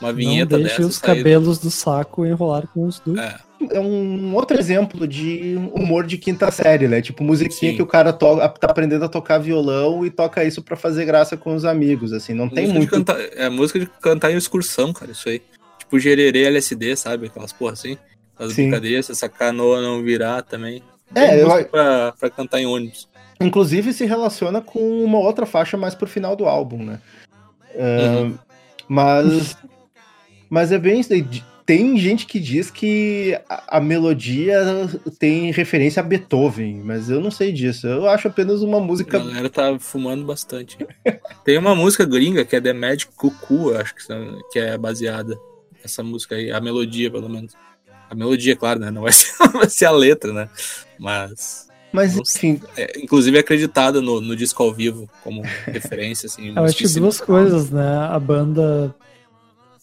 Uma Não vinheta deixe dessa os cabelos do saco enrolar com os dois. É, É um outro exemplo de humor de quinta série, né? Tipo, musiquinha Sim. que o cara to tá aprendendo a tocar violão e toca isso pra fazer graça com os amigos, assim. Não tem música muito. De cantar, é música de cantar em excursão, cara, isso aí. Tipo gererê LSD, sabe? Aquelas porra assim. As Sim. brincadeiras, essa canoa não virar também. É, Tem eu- pra, pra cantar em ônibus. Inclusive se relaciona com uma outra faixa mais pro final do álbum, né? Ah, Uhum. Mas. Mas é bem isso aí. De- Tem gente que diz que a, a melodia tem referência a Beethoven, mas eu não sei disso. Eu acho apenas uma A música. galera tá fumando bastante. Tem uma música gringa que é The Magic Cuckoo, acho que, são- que é baseada. Essa música aí, a melodia, pelo menos. A melodia, claro, né? Não vai ser, vai ser a letra, né? Mas. Mas enfim, é, inclusive é acreditada no, no disco ao vivo como referência, assim. Eu acho que duas coisas, né? A banda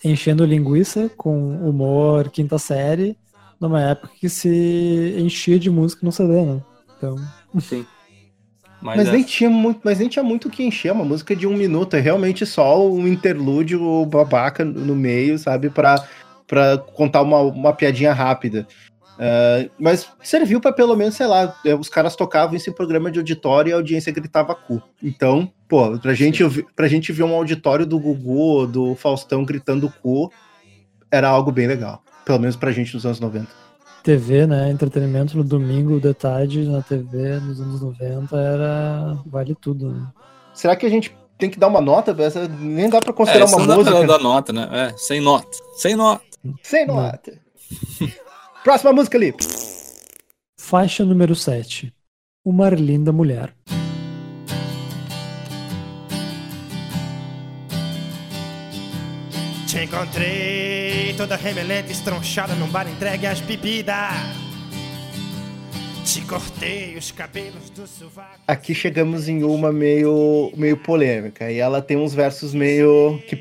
enchendo linguiça com humor quinta série, numa época que se enchia de música no CD, né? Então, Mas, Mas, é, nem tinha muito, mas nem tinha muito o que encher, uma música de um minuto, é realmente só um interlúdio babaca no meio, sabe, pra, pra contar uma, uma piadinha rápida. Ah, mas serviu pra pelo menos, sei lá, eh, os caras tocavam esse programa de auditório e a audiência gritava cu. Então, pô, pra gente, ouvir- pra gente ver um auditório do Gugu ou do Faustão gritando cu, era algo bem legal. Pelo menos pra gente nos anos 90. TV, né? Entretenimento no domingo de tarde na TV nos anos 90 era. vale tudo, né? Será que a gente tem que dar uma nota? Essa nem dá pra é, considerar isso uma não dá música. pra dar nota, né? É, sem nota. Sem nota. Sem Não. nota. Próxima música ali. Faixa número 7. Uma linda mulher. Te encontrei toda remelente, estronchada num bar entregue às bebidas. Te cortei os cabelos do sovaco. Aqui chegamos em uma meio, meio polêmica. E ela tem uns versos meio que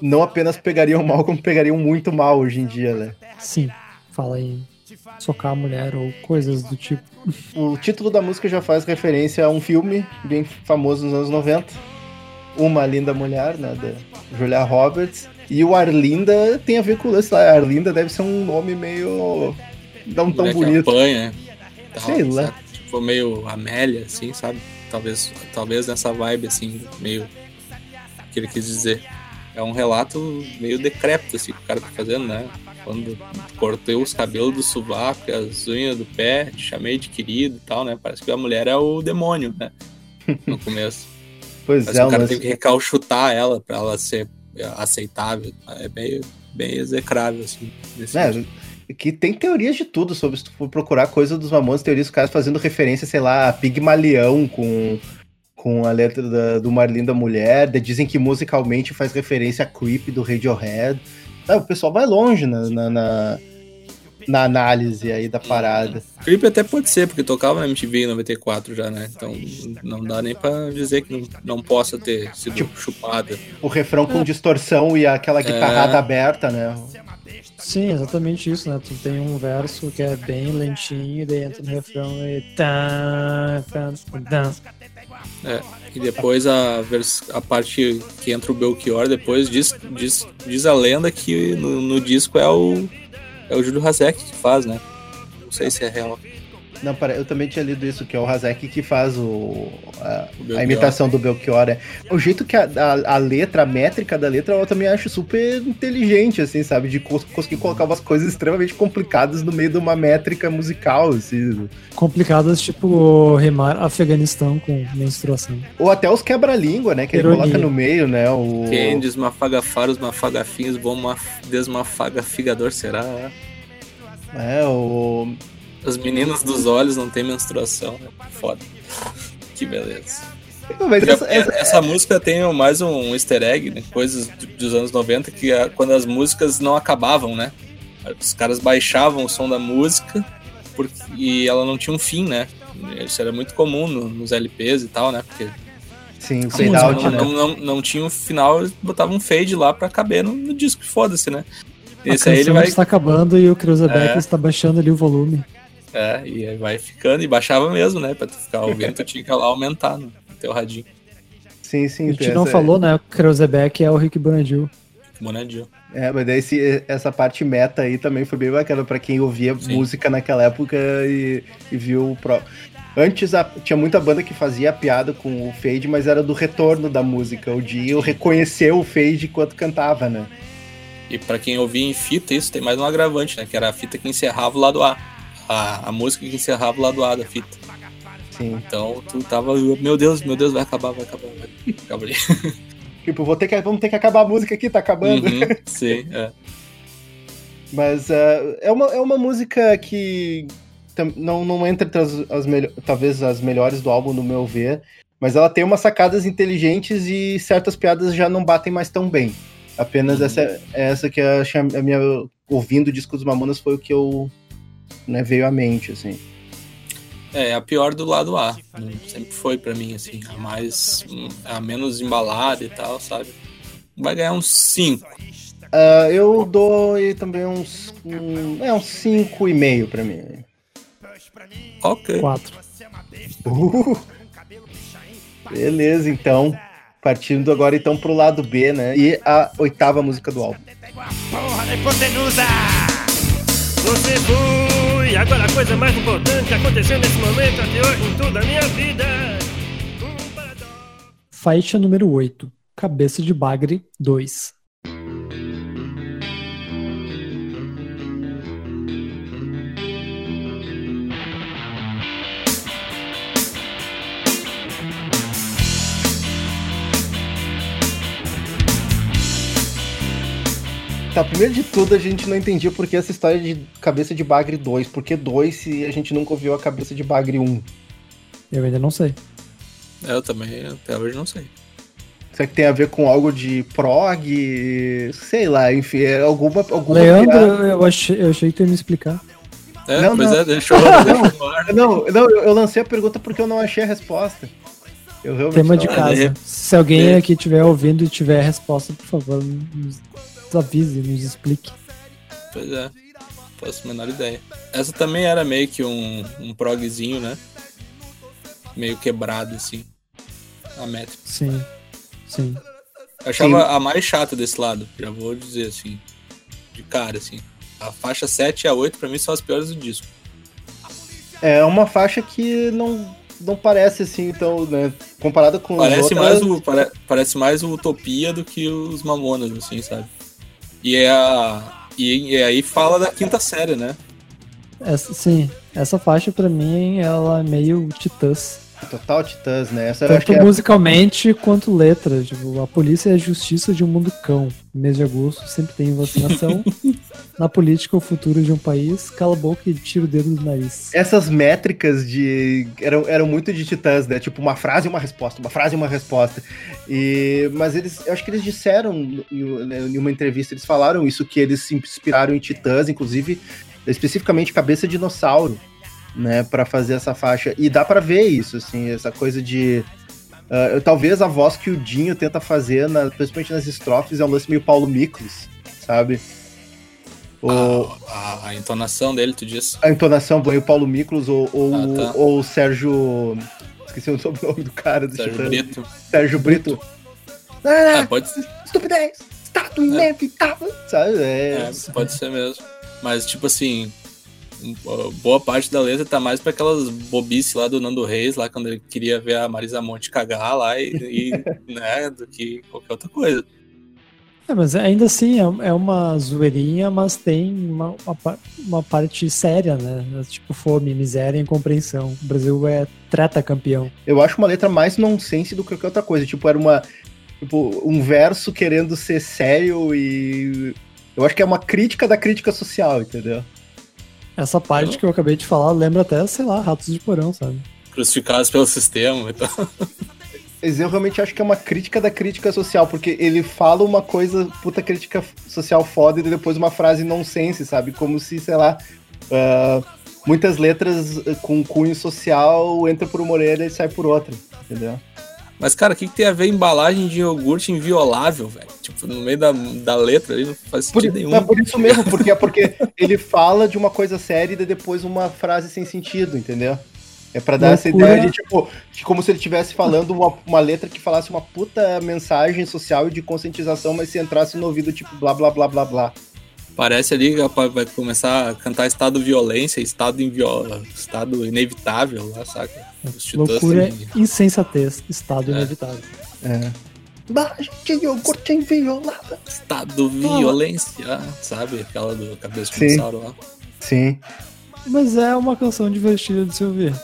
não apenas pegariam mal, como pegariam muito mal hoje em dia, né? Sim, fala em socar a mulher ou coisas do tipo. O título da música já faz referência a um filme bem famoso nos anos 90. Uma Linda Mulher, né? Da Julia Roberts. E o Arlinda tem a ver com o lance lá. Arlinda deve ser um nome meio. não tão Mulher que bonito. apanha, tal, Sei lá. sabe? Tipo, meio Amélia, assim, sabe? Talvez, talvez nessa vibe, assim, meio. que ele quis dizer. É um relato meio decrépito, assim, que o cara tá fazendo, né? Quando cortei os cabelos do sovaco, as unhas do pé, te chamei de querido e tal, né? Parece que a mulher é o demônio, né? No começo. Pois Parece é, o cara mas- tem que recalchutar ela pra ela ser aceitável. É bem, bem execrável, assim. É, que tem teorias de tudo sobre se tu for procurar coisa dos Mamonas, teorias dos caras fazendo referência, sei lá, a Pigmalião com, com a letra da- do Marlinda Mulher. daí Dizem que musicalmente faz referência a Creep do Radiohead. Ah, o pessoal vai longe na, na, na, na análise aí da parada. Creep até pode ser, porque tocava na MTV em 94 já, né? Então não dá nem pra dizer que não, não possa ter sido Tipo, chupada. O refrão com distorção e aquela guitarrada aberta, né? Sim, exatamente isso, né? Tu tem um verso que é bem lentinho, e daí entra no refrão e. Tá, tá, tá. É, e depois a, a parte que entra o Belchior, depois diz, diz, diz a lenda que no, no disco é o, é o Júlio Hazek que faz, né? Não sei se é real. Não, pera, eu também tinha lido isso, que é o Hazek que faz o, a, O a imitação do Belchior. É. O jeito que a, a, a letra, a métrica da letra, eu também acho super inteligente, assim, sabe? De cons- conseguir colocar umas coisas extremamente complicadas no meio de uma métrica musical, assim. Complicadas, tipo, rimar Afeganistão com menstruação. Ou até os quebra-língua, né? Que ele coloca no meio, né? O... Quem desmafagafar os mafagafinhos, bom maf- desmafagafigador será? É, o... As meninas dos olhos não têm menstruação. Foda. Que beleza. Mas essa, Essa, essa- música tem mais um easter egg, né? coisas do- dos anos 90, que é quando as músicas não acabavam, né? Os caras baixavam o som da música porque, e ela não tinha um fim, né? Isso era muito comum no- nos LPs e tal, né? Porque Sim, o a fade out, não, né? não, não, não tinha um final, eles botavam um fade lá pra caber no, no disco, foda-se, né? A Esse aí ele vai. está acabando e o Cruzeback É. está baixando ali o volume. É, e aí vai ficando, e baixava mesmo, né? Pra tu ficar ouvindo, tu tinha que lá aumentar no teu radinho. Sim, sim. A gente não falou, né? O Cruzeback é o Rick Bonadil. Monadinho. É, mas daí esse- essa parte meta aí também foi bem bacana pra quem ouvia Sim. música naquela época e, e viu o pro... Antes a- tinha muita banda que fazia piada com o fade, mas era do retorno da música, o de eu reconhecer o fade enquanto cantava, né? E pra quem ouvia em fita, isso tem mais um agravante, né? Que era a fita que encerrava o lado A. A, a música que encerrava o lado A da fita. Sim. Então tu tava, meu Deus, meu Deus, vai acabar, vai acabar, vai acabar. Tipo, vou ter que, vamos ter que acabar a música aqui, tá acabando. Uhum, sim, é. Mas ah, é, uma, é uma música que não, não entra entre as, as talvez as melhores do álbum, no meu ver. Mas ela tem umas sacadas inteligentes e certas piadas já não batem mais tão bem. Apenas Uhum. essa, essa que eu achei a minha. Ouvindo o disco dos Mamonas foi o que eu. Né, veio à mente, assim. É, a pior do lado A. Hum, Sempre foi pra mim, assim. A mais. A menos embalada e tal, sabe? Vai ganhar uns 5. Ah, eu dou também uns. Um, é, uns 5,5 pra mim. Ok. Quatro. Uh, beleza, então. Partindo agora então pro lado B, né? E a oitava música do álbum. Porra hipotenusa! Você foi! Agora a coisa mais importante que aconteceu nesse momento até hoje em toda a minha vida! Um. Faixa número 8. Cabeça de Bagre 2. Tá, primeiro de tudo, a gente não entendia por que essa história de cabeça de bagre 2. Por que 2 se a gente nunca ouviu a cabeça de bagre 1? Eu ainda não sei. Eu também, até hoje não sei. Será que tem a ver com algo de prog? Sei lá, enfim, é alguma. alguma Leandro, piada. eu achei, eu achei que tu ia me explicar. É, Não, pois não. é, deixou, no ar. Não, não, eu, eu lancei a pergunta porque eu não achei a resposta. Eu realmente Tema não- de casa. de- Se alguém de- aqui estiver ouvindo e tiver a resposta, por favor, nos avise, nos explique. Pois é, faço a menor ideia. Essa também era meio que um, um progzinho, né? Meio quebrado, assim. A métrica. Sim. Sim. Eu achava a mais chata desse lado, já vou dizer assim. De cara, assim. A faixa 7 e a 8 pra mim são as piores do disco. É uma faixa que não, não parece assim, então, né? Comparada com Parece outras, mais, o, pare- parece mais o Utopia do que os Mamonas, assim, sabe? E é a. E, e aí fala da quinta série, né? Essa, sim, essa faixa pra mim ela é meio titãs. Total Titãs, né? Essa Tanto que é musicalmente quanto letra. Tipo, a polícia é a justiça de um mundo cão. Mês de agosto sempre tem vacinação. Na política, o futuro de um país. Cala a boca e tira o dedo do nariz. essas métricas de. Eram, eram muito de titãs, né? Tipo, uma frase e uma resposta, uma frase e uma resposta. E, mas eles, eu acho que eles disseram em, né, em uma entrevista, eles falaram isso, que eles se inspiraram em titãs, inclusive, especificamente Cabeça de Dinossauro, né? Pra fazer essa faixa. E dá pra ver isso, assim, essa coisa de. ah, talvez a voz que o Dinho tenta fazer, na- principalmente nas estrofes, é um lance meio Paulo Miklos, sabe? O, A, a- a entonação dele, tu diz. a entonação do Paulo Miklos ou, ou, Ah, tá. ou o Sérgio. Esqueci o sobrenome do cara do Sérgio. Brito. Sérgio Brito. Ah, Ah, pode ser. estupidez! Estado inevitável! Sabe? É. É, pode ser mesmo. Mas, tipo assim, boa parte da letra tá mais pra aquelas bobices lá do Nando Reis, lá quando ele queria ver a Marisa Monte cagar lá e, e, né, do que qualquer outra coisa. É, mas ainda assim é, é uma zoeirinha, mas tem uma, uma, uma parte séria, né? Tipo fome, miséria e incompreensão. O Brasil é treta campeão. Eu acho uma letra mais nonsense do que qualquer outra coisa. Tipo, era uma. Tipo, um verso querendo ser sério e. Eu acho que é uma crítica da crítica social, entendeu? Essa parte que eu acabei de falar lembra até, sei lá, ratos de porão, sabe? Crucificados pelo sistema. Então, Mas eu realmente acho que é uma crítica da crítica social, porque ele fala uma coisa, puta crítica social foda, e depois uma frase nonsense, sabe? Como se, sei lá, ah, muitas letras eh, com cunho social entram por uma orelha e sai por outra, entendeu? mas, cara, o que, que tem a ver embalagem de iogurte inviolável, velho? Tipo, no meio da, da letra ali não faz Por, sentido nenhum. é por isso mesmo, porque é porque ele fala de uma coisa séria e depois uma frase sem sentido, entendeu? É pra dar essa Loucura. ideia de, tipo, de como se ele estivesse falando uma, uma letra que falasse uma puta mensagem social e de conscientização, mas se entrasse no ouvido, tipo, blá, blá, blá, blá, blá. Parece ali que rapaz, vai começar a cantar estado de violência, estado, invio... estado inevitável lá, saca? Os Loucura, também. insensatez, estado É. inevitável. É. De iogurte inviolável. Estado violência, sabe? Aquela do cabeça de Sim. dinossauro lá. Sim. Mas é uma canção divertida de se ouvir.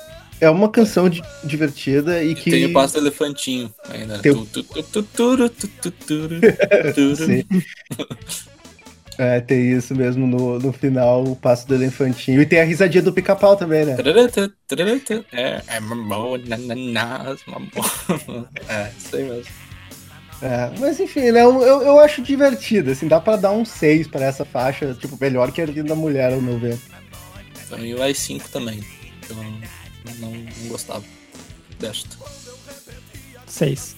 É uma canção di- divertida e que. Tem o passo do elefantinho ainda. Tem. É, tem isso mesmo no, no final, o passo do elefantinho. E tem a risadinha do pica-pau também, né? É, é mamão, nananas, mamão. É, isso aí mesmo. É, mas enfim, né? Eu, eu, eu acho divertido, assim, dá pra dar um 6 pra essa faixa, tipo, melhor que a Linda Mulher, ao meu ver. Pra mim vai 5 também. Eu não, não, gostava desta. Seis.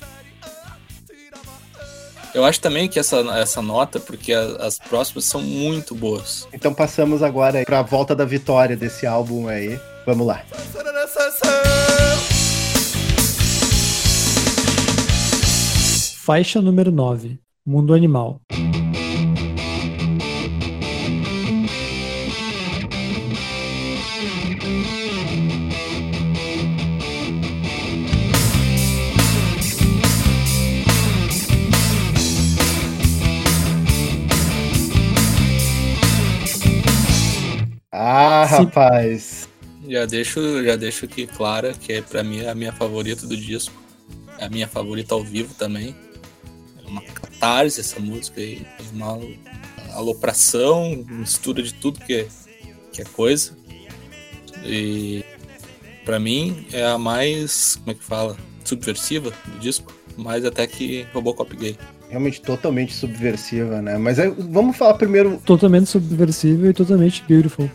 Eu acho também que essa, essa nota, porque a- as próximas são muito boas. Então passamos agora aí pra volta da vitória desse álbum aí. Vamos lá. Faixa número 9. Mundo Animal. Ah, Sim. rapaz. Já deixo, já deixo aqui clara que é pra mim é a minha favorita do disco. É a minha favorita ao vivo também. É uma catarse essa música aí. Tem uma alopração, mistura de tudo que é, que é coisa. E pra mim é a mais, como é que fala? Subversiva do disco. Mais até que Robocop gay. Realmente totalmente subversiva, né? Mas aí, vamos falar primeiro. Totalmente subversivo e totalmente beautiful.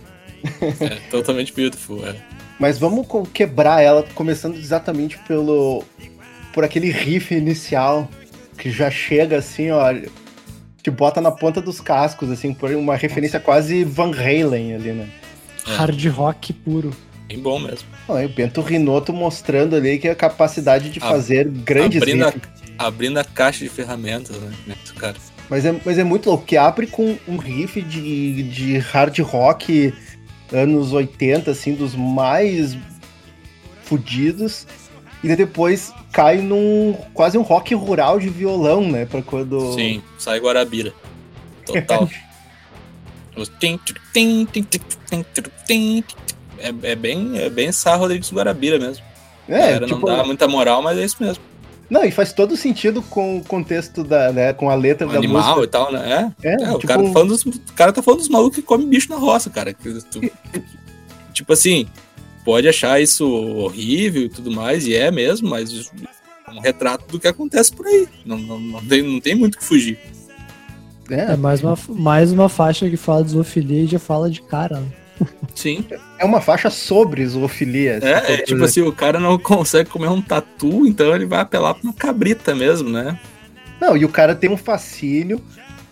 É totalmente beautiful. É. Mas vamos quebrar ela, começando exatamente pelo. por aquele riff inicial que já chega assim, ó. Te bota na ponta dos cascos, assim, por uma referência quase Van Halen ali, né? É. Hard rock puro. Bem bom mesmo. E o Bento Rinotto mostrando ali que a capacidade de A- fazer grandes Abrindo a. Abrindo a caixa de ferramentas, né? Cara. Mas é, mas é muito louco, que abre com um riff de, de hard rock anos 80, assim, dos mais fudidos. E depois cai num quase um rock rural de violão, né? Pra quando. Sim, sai Guarabira. Total. É, é bem é bem Sá Rodrigues Guarabira mesmo. É, Galera tipo, não dá muita moral, mas é isso mesmo. Não, e faz todo sentido com o contexto da, né, com a letra O da animal música. e tal, né? É, É, É, o, tipo, cara tá falando dos, o cara tá falando dos malucos que comem bicho na roça, cara. Tu- tipo assim, pode achar isso horrível e tudo mais, e é mesmo, mas é um retrato do que acontece por aí. Não, não, não, tem, não tem muito o que fugir. É É, mais uma, mais uma faixa que fala de zoofilia e já fala de cara. né? Sim. é uma faixa sobre zoofilia. É, for é tipo assim, o cara não consegue comer um tatu, então ele vai apelar pra uma cabrita mesmo, né? Não, e o cara tem um fascínio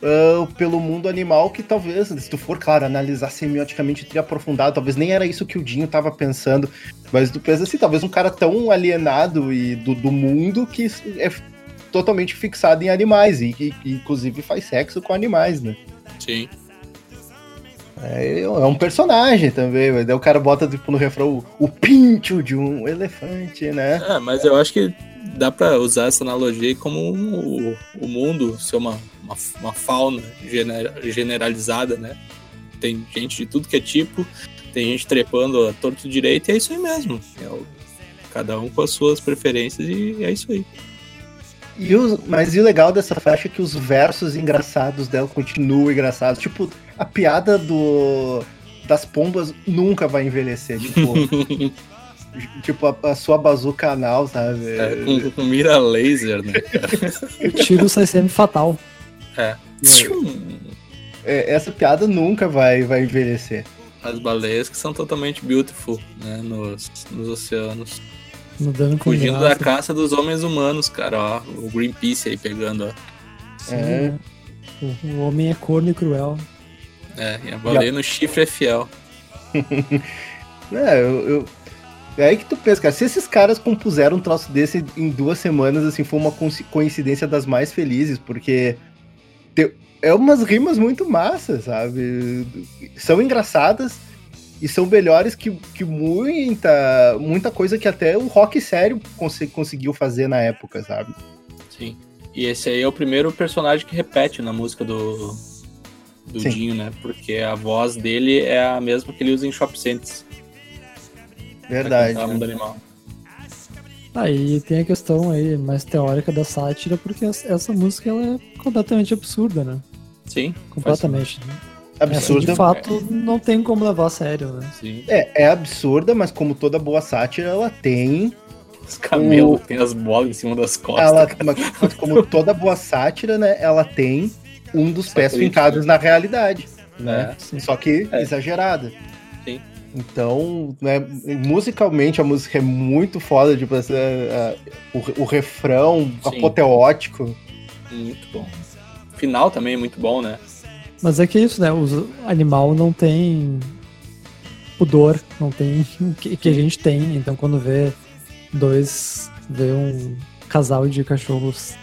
ah, pelo mundo animal que talvez, se tu for, claro, analisar semioticamente tri aprofundado, talvez nem era isso que o Dinho tava pensando, mas tu pensa assim, talvez um cara tão alienado e do, do mundo que é totalmente fixado em animais e que inclusive faz sexo com animais, né? Sim. É, é um personagem também, mas daí o cara bota tipo, no refrão o, o pincho de um elefante, né? É, mas eu acho que dá pra usar essa analogia como o, o mundo ser uma, uma, uma fauna gener- generalizada, né? Tem gente de tudo que é tipo, tem gente trepando a torto direito, e é isso aí mesmo. É o- cada um com as suas preferências e é isso aí. E os, mas e o legal dessa faixa é que os versos engraçados dela continuam engraçados. Tipo, a piada do das pombas nunca vai envelhecer. Tipo, tipo a, a sua bazuca anal, sabe? É, com, com mira laser, né? O tiro sai sempre fatal. Tchum! É, essa piada nunca vai, vai envelhecer. As baleias que são totalmente beautiful, né? Nos, nos oceanos. No dano com Fugindo graça. da caça dos homens humanos, cara, ó. O Greenpeace aí pegando, ó. Sim, É. o, o homem é corno e cruel. É, e a baleia no chifre é fiel. É, eu, eu- é aí que tu pensa, cara. Se esses caras compuseram um troço desse em duas semanas, assim, foi uma coinci- coincidência das mais felizes, porque te- é umas rimas muito massas, sabe? São engraçadas e são melhores que, que muita, muita coisa que até o rock sério conse- conseguiu fazer na época, sabe? Sim. E esse aí é o primeiro personagem que repete na música do, do Sim. Dinho, né? Porque a voz dele é a mesma que ele usa em Shop Sense. Verdade. Mundo Animal. Aí tem a questão aí mais teórica da sátira, porque essa, essa música ela é completamente absurda, né? Sim. Completamente. né? Essa, Absurda. de fato, não tem como levar a sério, né? Sim. É, é absurda, mas como toda boa sátira, ela tem Os camelos que tem as bolas em cima das costas. ela, mas como toda boa sátira, né? Ela tem um dos pés fincados na realidade, né? É. Sim. Só que É. exagerada. Sim. Então, né, musicalmente a música é muito foda, tipo, essa, a- o, o refrão Sim. apoteótico. Muito bom. O final também é muito bom, né? Mas é que é isso, né? O animal não tem pudor, não tem o que, que a gente tem. Então quando vê dois, vê um casal de cachorros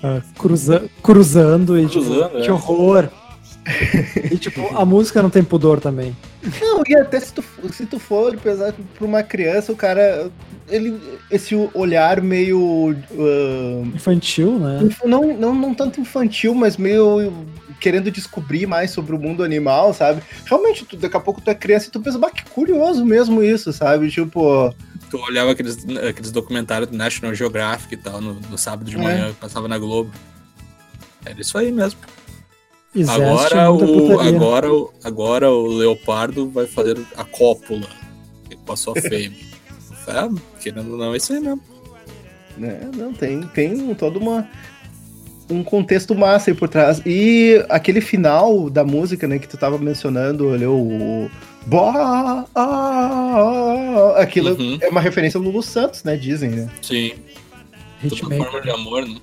ah, cruza, cruzando e Cruzando, tipo, é. que horror. e tipo, a música não tem pudor também. Não, e até se tu, se tu for pesar pra uma criança, o cara. Ele, esse olhar meio. ah, Infantil, né? Não, não, não tanto infantil, mas meio querendo descobrir mais sobre o mundo animal, sabe? Realmente, tu, daqui a pouco tu é criança e tu pensa, bah, que curioso mesmo isso, sabe? Tipo, Tu olhava aqueles, aqueles documentários do National Geographic e tal, no, no sábado de É. manhã, que passava na Globo. Era isso aí mesmo. Existe Agora o, agora, o, agora o leopardo vai fazer a cópula com a sua fêmea. É, querendo ou não, é isso aí mesmo. né, não, tem, tem todo uma, um contexto massa aí por trás. E aquele final da música, né, que tu tava mencionando, olha, o... Boa, aquilo Uhum. é uma referência ao Lulu Santos, né, dizem, né? Sim, tudo Hitmaker. forma de amor, né?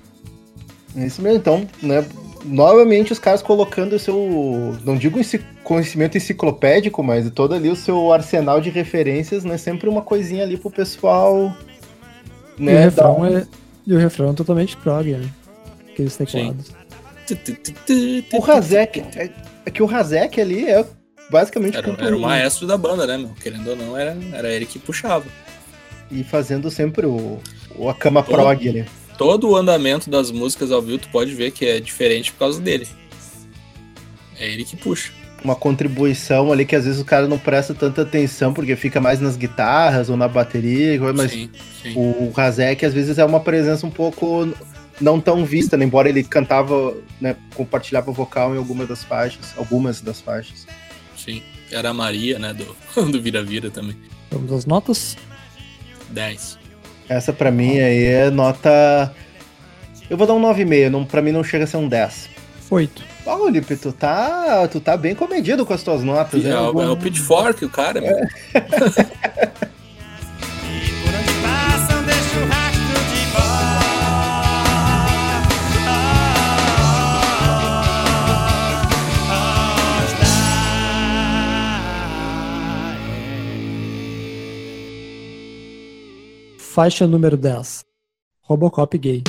É isso mesmo, então, né? Novamente os caras colocando o seu. Não digo conhecimento enciclopédico, mas todo ali o seu arsenal de referências, né? Sempre uma coisinha ali pro pessoal. E o Né, refrão um- é, E o refrão é totalmente prog, né? Aqueles teclados. O Razek, é, é que o Razek ali é basicamente Era, era o maestro da banda, né, meu? Querendo ou não, era, era ele que puxava. e fazendo sempre o, o a cama Todo- prog ali. Todo o andamento das músicas ao vivo, tu pode ver que é diferente por causa dele. É ele que puxa. Uma contribuição ali que às vezes o cara não presta tanta atenção porque fica mais nas guitarras ou na bateria, mas sim, sim. o Razek às vezes é uma presença um pouco não tão vista, né? embora ele cantava, né, compartilhava vocal em algumas das faixas, algumas das faixas. Sim. Era a Maria, né, do, do Vira-Vira também. Vamos às notas? 10. Essa pra mim aí é nota eu vou dar um 9,5, não para mim não chega a ser um 10. 8. Ó, Lipe, tu tá, tu tá bem comedido com as tuas notas, É, né? o- é o Pitchfork, o cara, meu. Faixa número 10. Robocop gay.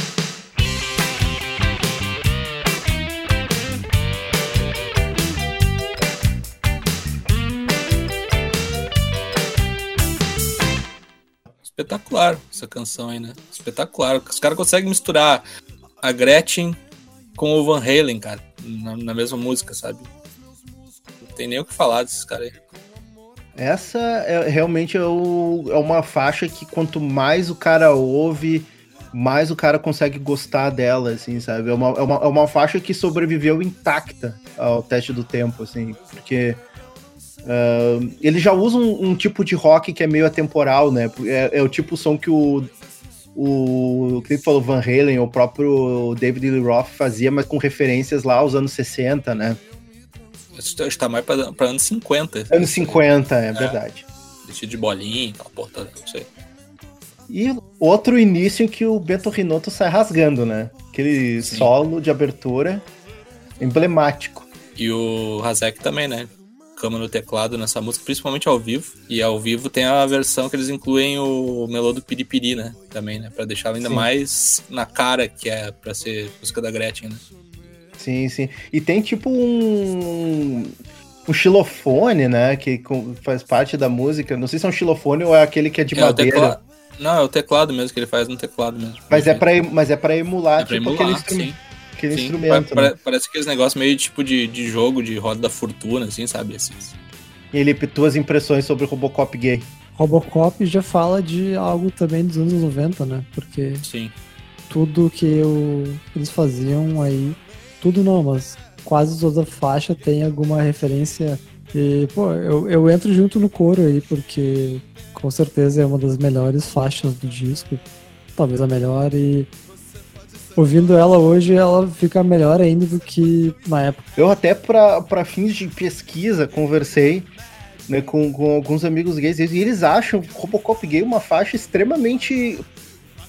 Espetacular essa canção aí, né? Espetacular. Os caras conseguem misturar a Gretchen com o Van Halen, cara, na, na mesma música, sabe? Não tem nem o que falar desses caras aí. Essa é realmente é, o- é uma faixa que quanto mais o cara ouve, mais o cara consegue gostar dela, assim, sabe? É uma, é uma, é uma faixa que sobreviveu intacta ao teste do tempo, assim, porque ah, ele já usa um, um tipo de rock que é meio atemporal, né? É, é o tipo de som que o o que ele falou Van Halen, o próprio David Lee Roth fazia, mas com referências lá aos anos 60, né? Está mais pra, pra anos 50. Anos 50, é verdade. Vestido de bolinha, aquela porra toda, não sei. E outro início que o Bento Rinotto sai rasgando, né? Aquele Sim. solo de abertura emblemático. E o Razek também, né? Cama no teclado nessa música, principalmente ao vivo. E ao vivo tem a versão que eles incluem o melô do Piripiri, né? Também, né? Pra deixar ainda Sim. mais na cara que é pra ser música da Gretchen, né? Sim, sim. E tem tipo um. Um xilofone, né? Que faz parte da música. Não sei se é um xilofone ou é aquele que é de É madeira. teclado. Não, é o teclado mesmo que ele faz no teclado mesmo. Mas é, pra, mas é pra emular, É pra tipo, emular, aquele, instru- sim. aquele Sim, instrumento. pa- né? pa- Parece aqueles negócios meio tipo de, de jogo de roda da fortuna, assim, sabe? Esses. E ele tuas impressões sobre o Robocop gay. Robocop já fala de algo também dos anos 90, né? Porque Sim. tudo que o- eles faziam aí, tudo não, mas quase toda faixa tem alguma referência. E, pô, eu, eu entro junto no coro aí, porque com certeza é uma das melhores faixas do disco. Talvez a melhor, e ouvindo ela hoje, ela fica melhor ainda do que na época. Eu até pra fins de pesquisa conversei né, com, com alguns amigos gays e eles acham Robocop gay uma faixa extremamente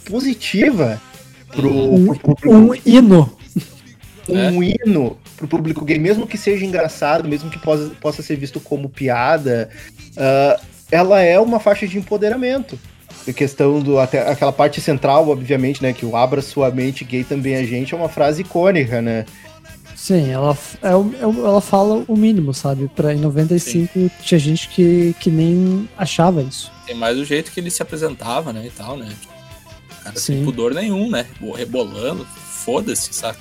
positiva pro, Um, pro público, um hino. Um hino pro público gay, mesmo que seja engraçado, mesmo que possa, possa ser visto como piada, ah, ela é uma faixa de empoderamento. A questão do. Até aquela parte central, obviamente, né? Que o abra sua mente gay também a gente, é uma frase icônica, né? Sim, ela, é, é ela fala o mínimo, sabe? Pra, em 95 tinha gente que, que nem achava isso. Tem mais o jeito que ele se apresentava, né? E tal, né? O cara sem Sim. pudor nenhum, né? Rebolando, foda-se, saca?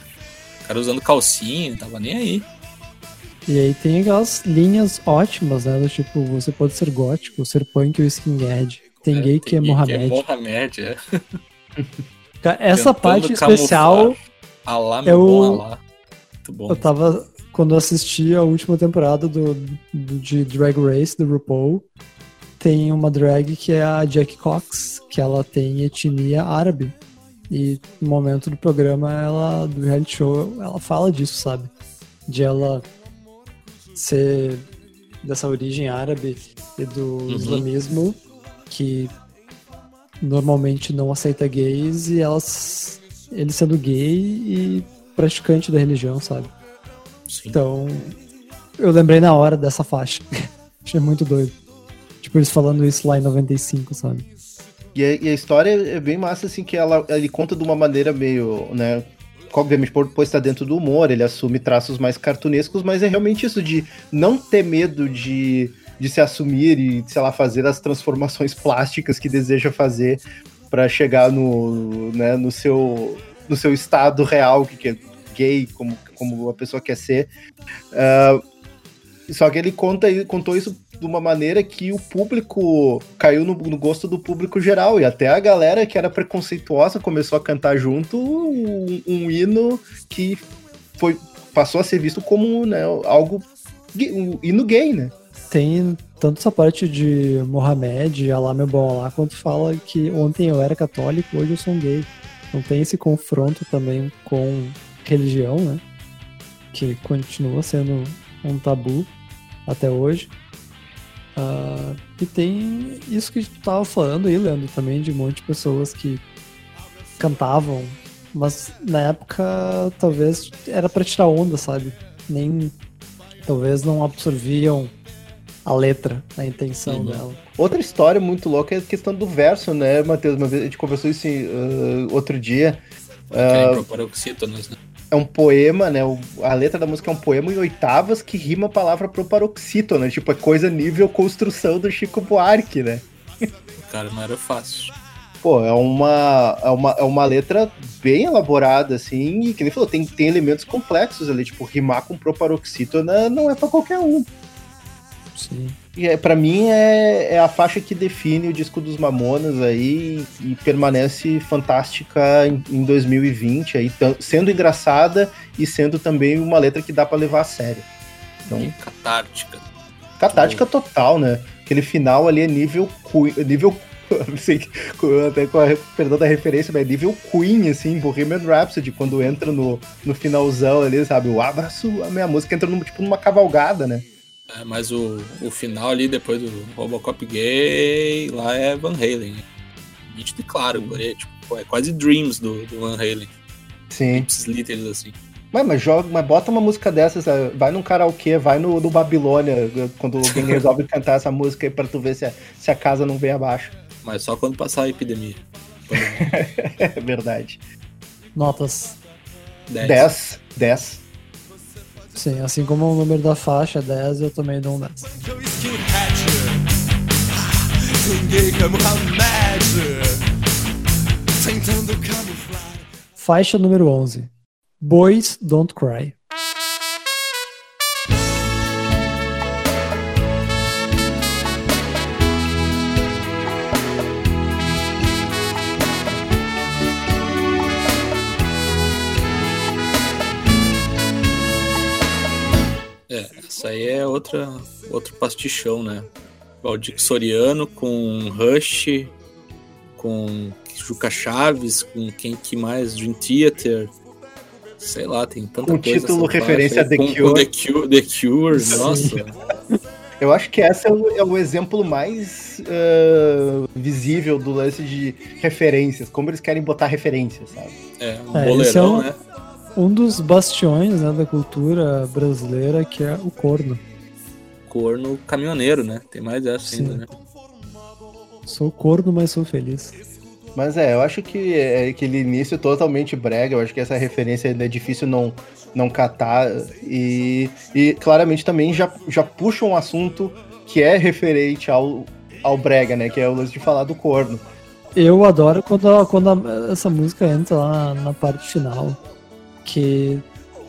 O cara usando calcinha, tava nem aí. E aí tem aquelas linhas ótimas, né? Do tipo, você pode ser gótico, ser punk ou skinhead. Tem gay que é tem Mohamed. Mohamed, é. Cara, Essa Tentando parte especial. Alá, meu eu- bom Alá. Muito bom. eu tava. Quando eu assisti a última temporada do, do- de Drag Race do RuPaul, tem uma drag que é a Jack Cox, que ela tem etnia árabe. E no momento do programa, ela, do reality show, ela fala disso, sabe? De ela ser dessa origem árabe e do Uhum. islamismo, que normalmente não aceita gays, e elas, ele sendo gay e praticante da religião, sabe? Sim. Então, eu lembrei na hora dessa faixa. Achei muito doido. Tipo, eles falando isso lá em 95, sabe? E a, e a história é bem massa, assim, que ela, ele conta de uma maneira meio, né? Obviamente, por, estar dentro do humor, ele assume traços mais cartunescos, mas é realmente isso de não ter medo de, de se assumir e, sei lá, fazer as transformações plásticas que deseja fazer para chegar no, né, no, seu, no seu estado real, que, que é gay, como, como a pessoa quer ser. Uh, só que ele conta, contou isso de uma maneira que o público caiu no, no, gosto do público geral. E até a galera que era preconceituosa começou a cantar junto um, um hino que foi, passou a ser visto como né, algo. um hino gay, né? Tem tanto essa parte de Mohamed, Alá meu bom Alá, quanto fala que ontem eu era católico, hoje eu sou um gay. Então tem esse confronto também com religião, né? Que continua sendo um tabu até hoje. Uh, e tem isso que tu tava falando aí, Leandro, também, de um monte de pessoas que cantavam, mas na época talvez era para tirar onda, sabe? Nem. Talvez não absorviam a letra, a intenção uhum. dela. Outra história muito louca é a questão do verso, né, Matheus? Uma vez a gente conversou isso uh, outro dia. Uh, paroxítonos, né? É um poema, né? A letra da música é um poema em oitavas que rima a palavra proparoxítona. Tipo, é coisa nível construção do Chico Buarque, né? Cara, não era fácil. Pô, é uma, é uma, é uma letra bem elaborada, assim, e que ele falou, tem, tem elementos complexos ali, tipo, rimar com proparoxítona não é para qualquer um. Sim. E é, para mim é, é, a faixa que define o disco dos Mamonas aí e permanece fantástica em, em 2020 aí, sendo engraçada e sendo também uma letra que dá para levar a sério. Então, e catártica. Catártica total, né? Aquele final ali é nível nível sei, até com a, perdão da referência, mas é nível Queen, assim, Bohemian Rhapsody, quando entra no, no finalzão ali, sabe? O abraço, a minha música entra tipo numa cavalgada, né? É, mas o, o final ali, depois do Robocop gay, lá é Van Halen. Nítido e claro, é, tipo, é quase Dreams do, do Van Halen. Sim. Littles, assim. Mas, mas, joga, mas bota uma música dessas, é, vai num karaokê, vai no, no Babilônia, quando alguém resolve cantar essa música aí pra tu ver se a, se a casa não vem abaixo. Mas só quando passar a epidemia. é verdade. Notas. 10. 10. Sim, assim como o número da faixa 10, eu também dou um 10. Faixa número 11. Boys Don't Cry. Aí é outra, outro pastichão, né? Valdir Soriano com Rush, com Juca Chaves, com quem que mais? Dream Theater. Sei lá, tem tanta um coisa. título referência a The com, Cure. Com The Cure, The Cure nossa. Eu acho que esse é o, é o exemplo mais uh, visível do lance de referências, como eles querem botar referências, sabe? É, um é, boleirão, é um, né? Um dos bastiões né, da cultura brasileira que é o corno. Corno caminhoneiro, né? Tem mais essa Sim. ainda, né? Sou corno, mas sou feliz. Mas é, eu acho que é aquele início totalmente brega, eu acho que essa referência ainda é difícil não, não catar. E, e claramente também já, já puxa um assunto que é referente ao, ao brega, né? Que é o lance de falar do corno. Eu adoro quando, quando a, essa música entra lá na parte final que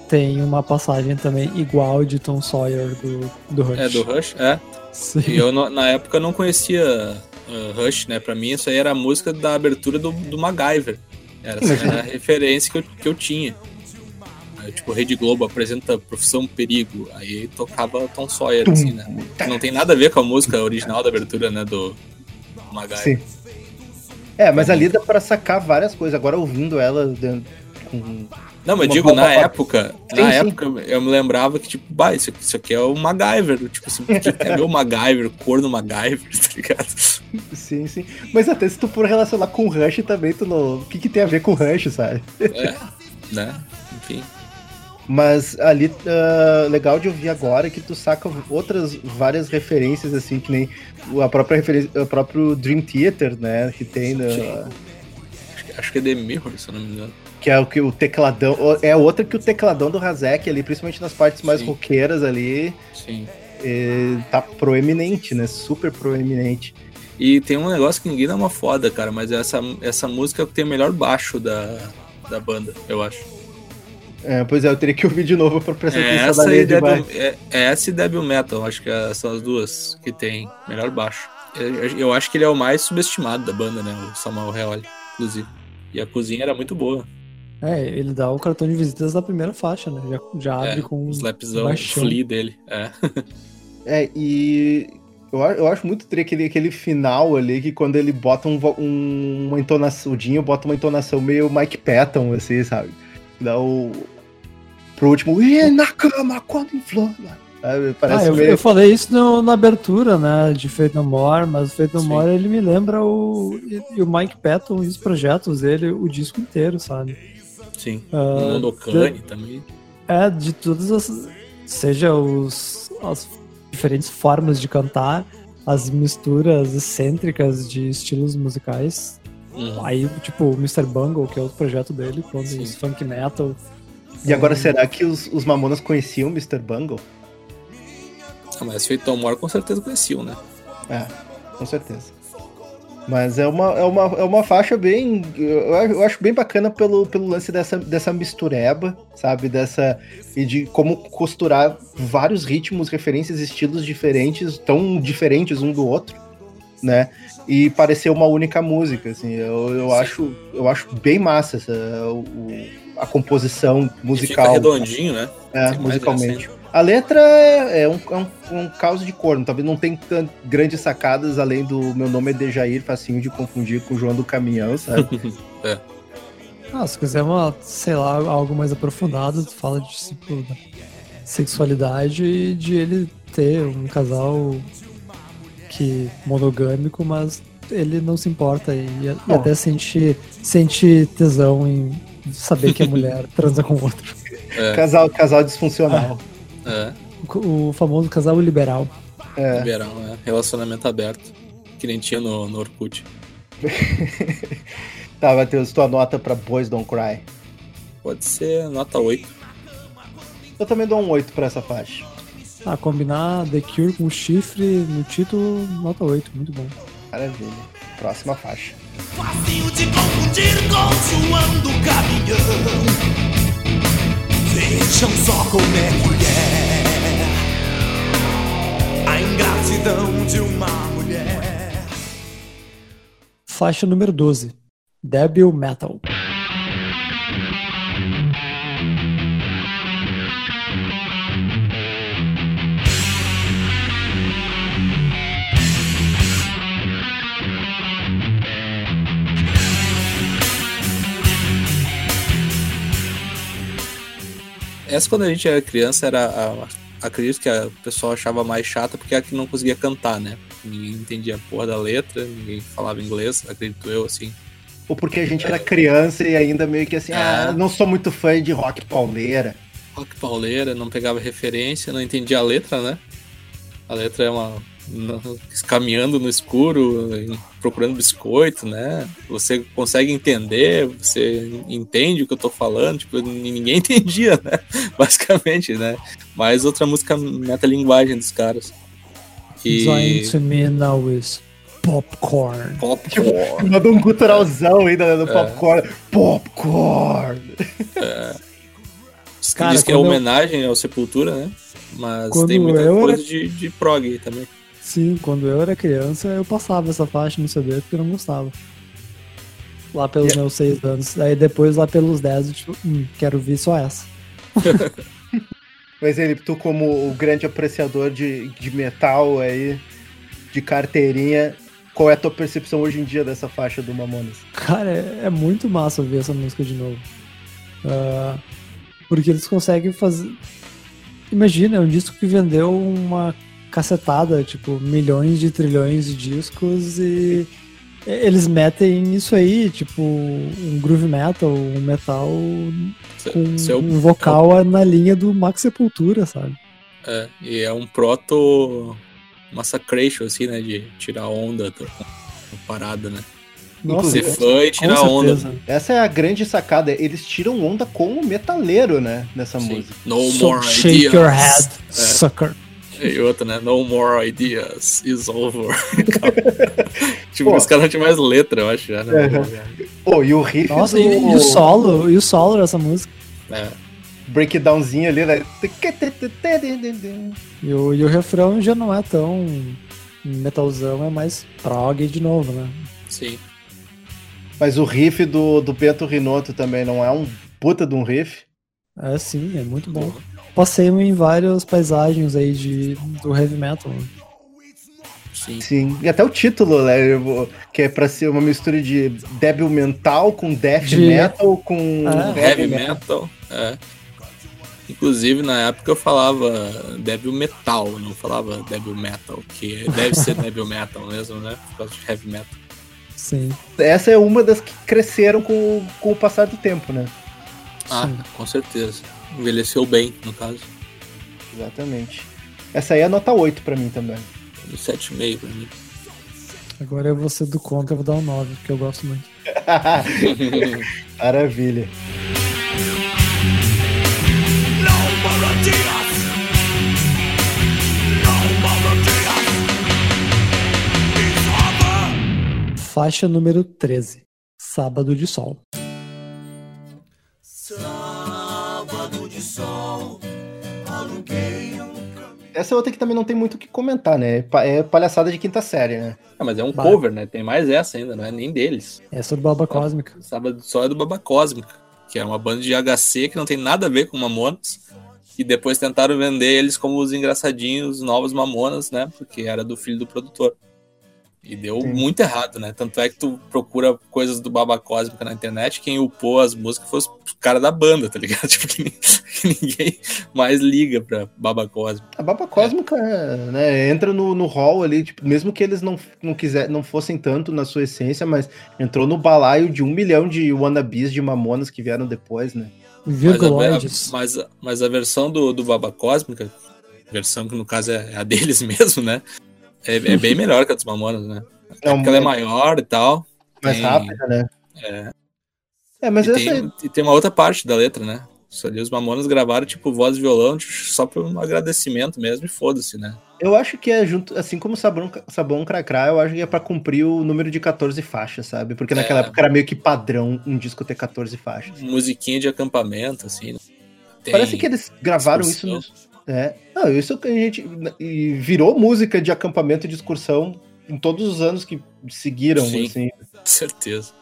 tem uma passagem também igual de Tom Sawyer do, do Rush. É, do Rush, é. Sim. E eu, na época, não conhecia uh, Rush, né? Pra mim, isso aí era a música da abertura do, do MacGyver. Era, era a referência que eu, que eu tinha. Aí, tipo, Rede Globo apresenta Profissão Perigo. Aí tocava Tom Sawyer, assim, né? Não tem nada a ver com a música original da abertura, né? Do, do MacGyver. Sim. É, mas ali dá pra sacar várias coisas. Agora, ouvindo ela com não, mas digo, na época, sim, na sim. época eu me lembrava que, tipo, bah, isso aqui, isso aqui é o MacGyver. Tipo assim, que é meu MacGyver, cor no MacGyver, tá ligado? Sim, sim. Mas até se tu for relacionar com o Rush também, tu não. O que, que tem a ver com o Rush, sabe? É, né? Enfim. Mas ali, uh, legal de ouvir agora é que tu saca outras várias referências, assim, que nem a própria referência, o próprio Dream Theater, né? Que tem na, Acho que é The Mirror, se eu não me engano. Que é o que o tecladão. É outra que o tecladão do Razek ali, principalmente nas partes mais Sim. roqueiras ali, Sim. eh, tá proeminente, né? Super proeminente. E tem um negócio que ninguém dá uma foda, cara, mas essa, essa música tem o melhor baixo da, da banda, eu acho. É, pois é, eu teria que ouvir de novo pra prestar É atenção essa, e de Devil, é, é essa e Devil Metal, acho que é- são as duas que tem melhor baixo. Eu, eu acho que ele é o mais subestimado da banda, né? O Samuel Reoli, inclusive. E a cozinha era muito boa. É, ele dá o cartão de visitas da primeira faixa, né? Já, já abre É, com o um slapzão, o flea dele. É. É, e eu, eu acho muito tri aquele, aquele final ali que quando ele bota um, um- uma entonação, o Dinho bota uma entonação meio Mike Patton, assim, sabe? Dá o. Pro último, e na cama quando inflama. Sabe? Parece Ah, eu, meio. eu falei isso no- na abertura, né, de Fate No More, mas o Fate No Sim. More ele me lembra o, e, e o Mike Patton e os projetos dele, o disco inteiro, sabe? Sim. Ah, o Nodokane também. É, de todas as. Seja os, as diferentes formas de cantar, as misturas excêntricas de estilos musicais. Uhum. Aí, tipo, o Mr. Bungle, que é outro projeto dele, quando Sim. os funk metal. E agora, será que os, os Mamonas conheciam o Mr. Bungle? Ah, mas Feito More com certeza conheciam, né? É, com certeza. Mas é uma, é uma, é uma faixa bem. Eu, acho- bem bacana pelo, pelo lance dessa, dessa mistureba, sabe? Dessa. E de como costurar vários ritmos, referências, estilos diferentes, tão diferentes um do outro, né? E parecer uma única música, assim. Eu, eu, acho, eu acho bem massa essa, o, a composição E fica musical. redondinho, né? É, Tem musicalmente. A letra é, é um, é um, um caos de corno, talvez não tem tan- grandes sacadas além do meu nome é Dejair, facinho de confundir com o João do Caminhão, sabe? Ah, se quiser uma, sei lá, algo mais aprofundado, tu fala de tipo, da sexualidade e de ele ter um casal que monogâmico, mas ele não se importa e, e até sente, sente tesão em saber que a mulher transa com outro. É, casal, casal disfuncional. é. O, o famoso casal liberal. É. Liberal, é. Relacionamento aberto. Que nem tinha no, no Orkut. Tá, Matheus, tua nota pra Boys Don't Cry. Pode ser nota 8. Eu também dou um 8 pra essa faixa. Ah, combinar The Cure com chifre no título, nota 8, muito bom. Maravilha. Próxima faixa. Facinho de confundir com João do Caminhão. Vejam só como é que é a ingratidão de uma mulher. Faixa número 12. Debil Metal. Essa quando a gente era criança era a, acredito que a pessoa achava mais chata porque a que não conseguia cantar, né? Ninguém entendia a porra da letra, ninguém falava inglês, acredito eu, assim. Ou porque a gente era criança e ainda meio que assim, É. ah, não sou muito fã de rock pauleira. Rock pauleira, não pegava referência, não entendia a letra, né? A letra é uma. Não- caminhando no escuro, procurando biscoito, né? Você consegue entender, você entende o que eu tô falando, tipo, ninguém entendia, né? Basicamente, né? Mas outra música metalinguagem dos caras. Join E. to me now is popcorn. Popcorn. Mandou um guturalzão ainda no É. popcorn. Popcorn! Diz que, Cara, diz que é quando eu- homenagem ao Sepultura, né? Mas Quando tem muita eu coisa era- de, de prog também. Sim, quando eu era criança, eu passava essa faixa no CD porque eu não gostava. Lá pelos E- meus seis anos. Aí depois, lá pelos 10, eu, tipo, hum, quero ver só essa. Mas ele, tu como o grande apreciador de, de metal aí, de carteirinha, qual é a tua percepção hoje em dia dessa faixa do Mamonas? Cara, é, é muito massa ouvir essa música de novo. Ah, porque eles conseguem fazer. Imagina, é um disco que vendeu uma cacetada, tipo, milhões de trilhões de discos e Eles metem isso aí, tipo, um groove metal, um metal com Seu- um vocal na linha do Max Sepultura, sabe? É, e é um proto massacration, assim, né? De tirar onda da da parada, né? Inclusive, Ser fã e tirar onda. Essa é a grande sacada. Eles tiram onda com o metaleiro, né? Nessa Sim. música. No So more shake ideas. your head, sucker. E outra, né? No more ideas is over. tipo, Pô. os caras não tinham mais letra, eu acho, já, né? Pô, e o riff Nossa, do e, e o solo, e o solo dessa música. É. breakdownzinho ali, né? E o, e o refrão já não é tão metalzão, é mais prog de novo, né? Sim. Mas o riff do, do Bento Rinotto também não é um puta de um riff. É sim, é muito bom. Passei em várias paisagens aí de, do heavy metal. Sim. Sim. E até o título, né? Que é pra ser uma mistura de débil mental com death De- metal com É. Heavy metal. É. Inclusive, na época eu falava Devil Metal, não falava Devil Metal, que deve ser Devil Metal mesmo, né? Por causa de Heavy Metal. Sim. Essa é uma das que cresceram com, o- com o passar do tempo, né? Ah, Sim. com certeza. Envelheceu bem, no caso. Exatamente. Essa aí é nota 8 pra mim também. No 7,5 pra mim. Agora eu vou ser do contra, eu vou dar um 9, porque eu gosto muito. Maravilha. Faixa número 13. Sábado de Sol. Essa é outra que também não tem muito o que comentar, né? É pa- palhaçada de quinta série, né? Ah, mas é um Bah. cover, né? Tem mais essa ainda, não é nem deles. Essa é do Baba Cósmica. Sábado só é do Baba Cósmica, que é uma banda de HC que não tem nada a ver com Mamonas. E depois tentaram vender eles como os engraçadinhos novos Mamonas, né? Porque era do filho do produtor. E deu Sim. muito errado, né? Tanto é que tu procura coisas do Baba Cósmica na internet, quem upou as músicas foi os cara da banda, tá ligado? Tipo, que, que ninguém mais liga pra Baba Cósmica. A Baba Cósmica, né, entra no, no hall ali, tipo, mesmo que eles não, não, quiser, não fossem tanto na sua essência, mas entrou no balaio de um milhão de wannabes de mamonas que vieram depois, né? Mas a, Virguloides. mas, a- mas a versão do, do Baba Cósmica, versão que no caso é a deles mesmo, né? É, é bem melhor que a dos Mamonas, né? Não, porque ela é maior e tal. Mais Tem- rápida, né? É. É, mas e, essa tem, e tem uma outra parte da letra, né? Isso ali os Mamonas gravaram, tipo, voz e violão, tipo, só por um agradecimento mesmo e foda-se, né? eu acho que é junto, assim como Sabão, Sabão Cracrá, eu acho que é pra cumprir o número de 14 faixas, sabe? Porque naquela É. época era meio que padrão um disco ter 14 faixas. Musiquinha de acampamento, assim. né? Parece que eles gravaram excursão. isso no, É. Não, isso que a gente. E virou música de acampamento e de excursão em todos os anos que seguiram, Sim. assim. Com certeza.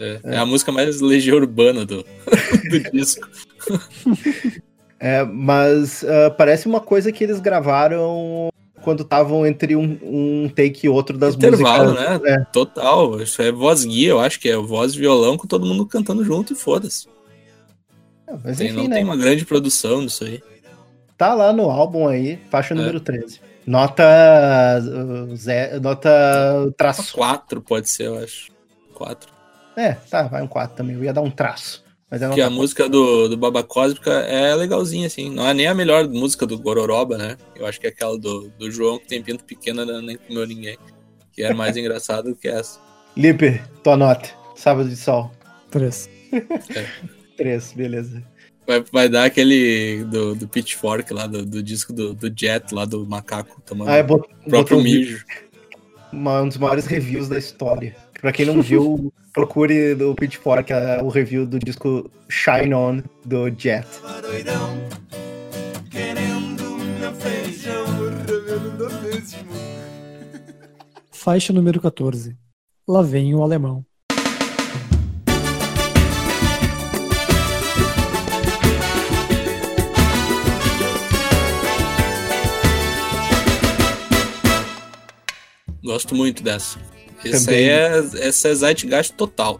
É, é a música mais legião urbana do, do disco. É, mas ah, parece uma coisa que eles gravaram quando estavam entre um, um take e outro das Intervalo, músicas. né? É. Total. Isso é voz guia, eu acho que é voz e violão com todo mundo cantando junto e foda-se. É, mas Tem- enfim, não né? tem uma grande produção nisso aí. Tá lá no álbum aí, É. faixa número 13. Nota. uh, Zé, nota traço. 4 pode ser, eu acho. 4. É, tá, vai um 4 também. Eu ia dar um traço. Mas é a música do, do Baba Cósmica é legalzinha, assim. Não é nem a melhor música do Gororoba, né? Eu acho que é aquela do, do João que tem pinto pequeno, né? nem comeu ninguém. Que é mais engraçado do que essa. Lipe, tua nota. Sábado de sol. Três. 3, beleza. Vai, vai dar aquele do, do Pitchfork lá, do, do disco do, do Jet, lá do macaco, tomando Ah, é bot, o próprio um, mijo. uma- um dos maiores reviews da história. Pra quem não viu, procure do Pitchfork a- o review do disco Shine On do Jet. Faixa número 14. Lá vem o alemão. Gosto muito dessa. Essa Também. aí é, essa é Zeitgeist total.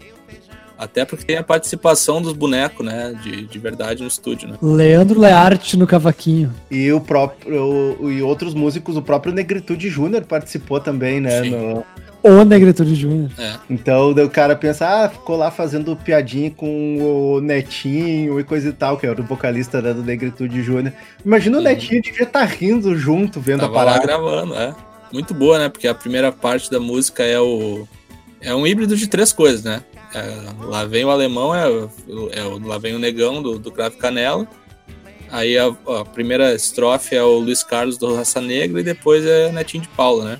Até porque tem a participação dos bonecos, né? De, de verdade no estúdio, né? Leandro Learte no cavaquinho. E o próprio o- e outros músicos, o próprio Negritude Júnior participou também, né? Sim. No, O Negritude Júnior. É. Então o cara pensa, ah, ficou lá fazendo piadinha com o Netinho e coisa e tal, que era o vocalista né, do Negritude Júnior. Imagina o Sim. Netinho devia estar rindo junto, vendo Tava a lá parada. gravando, é. Muito boa, né? Porque a primeira parte da música é o. É um híbrido de três coisas, né? É, lá vem o alemão, é, é lá vem o negão do, do Cravo Canela. Aí a, a primeira estrofe é o Luiz Carlos do Raça Negra e depois é Netinho de Paula, né?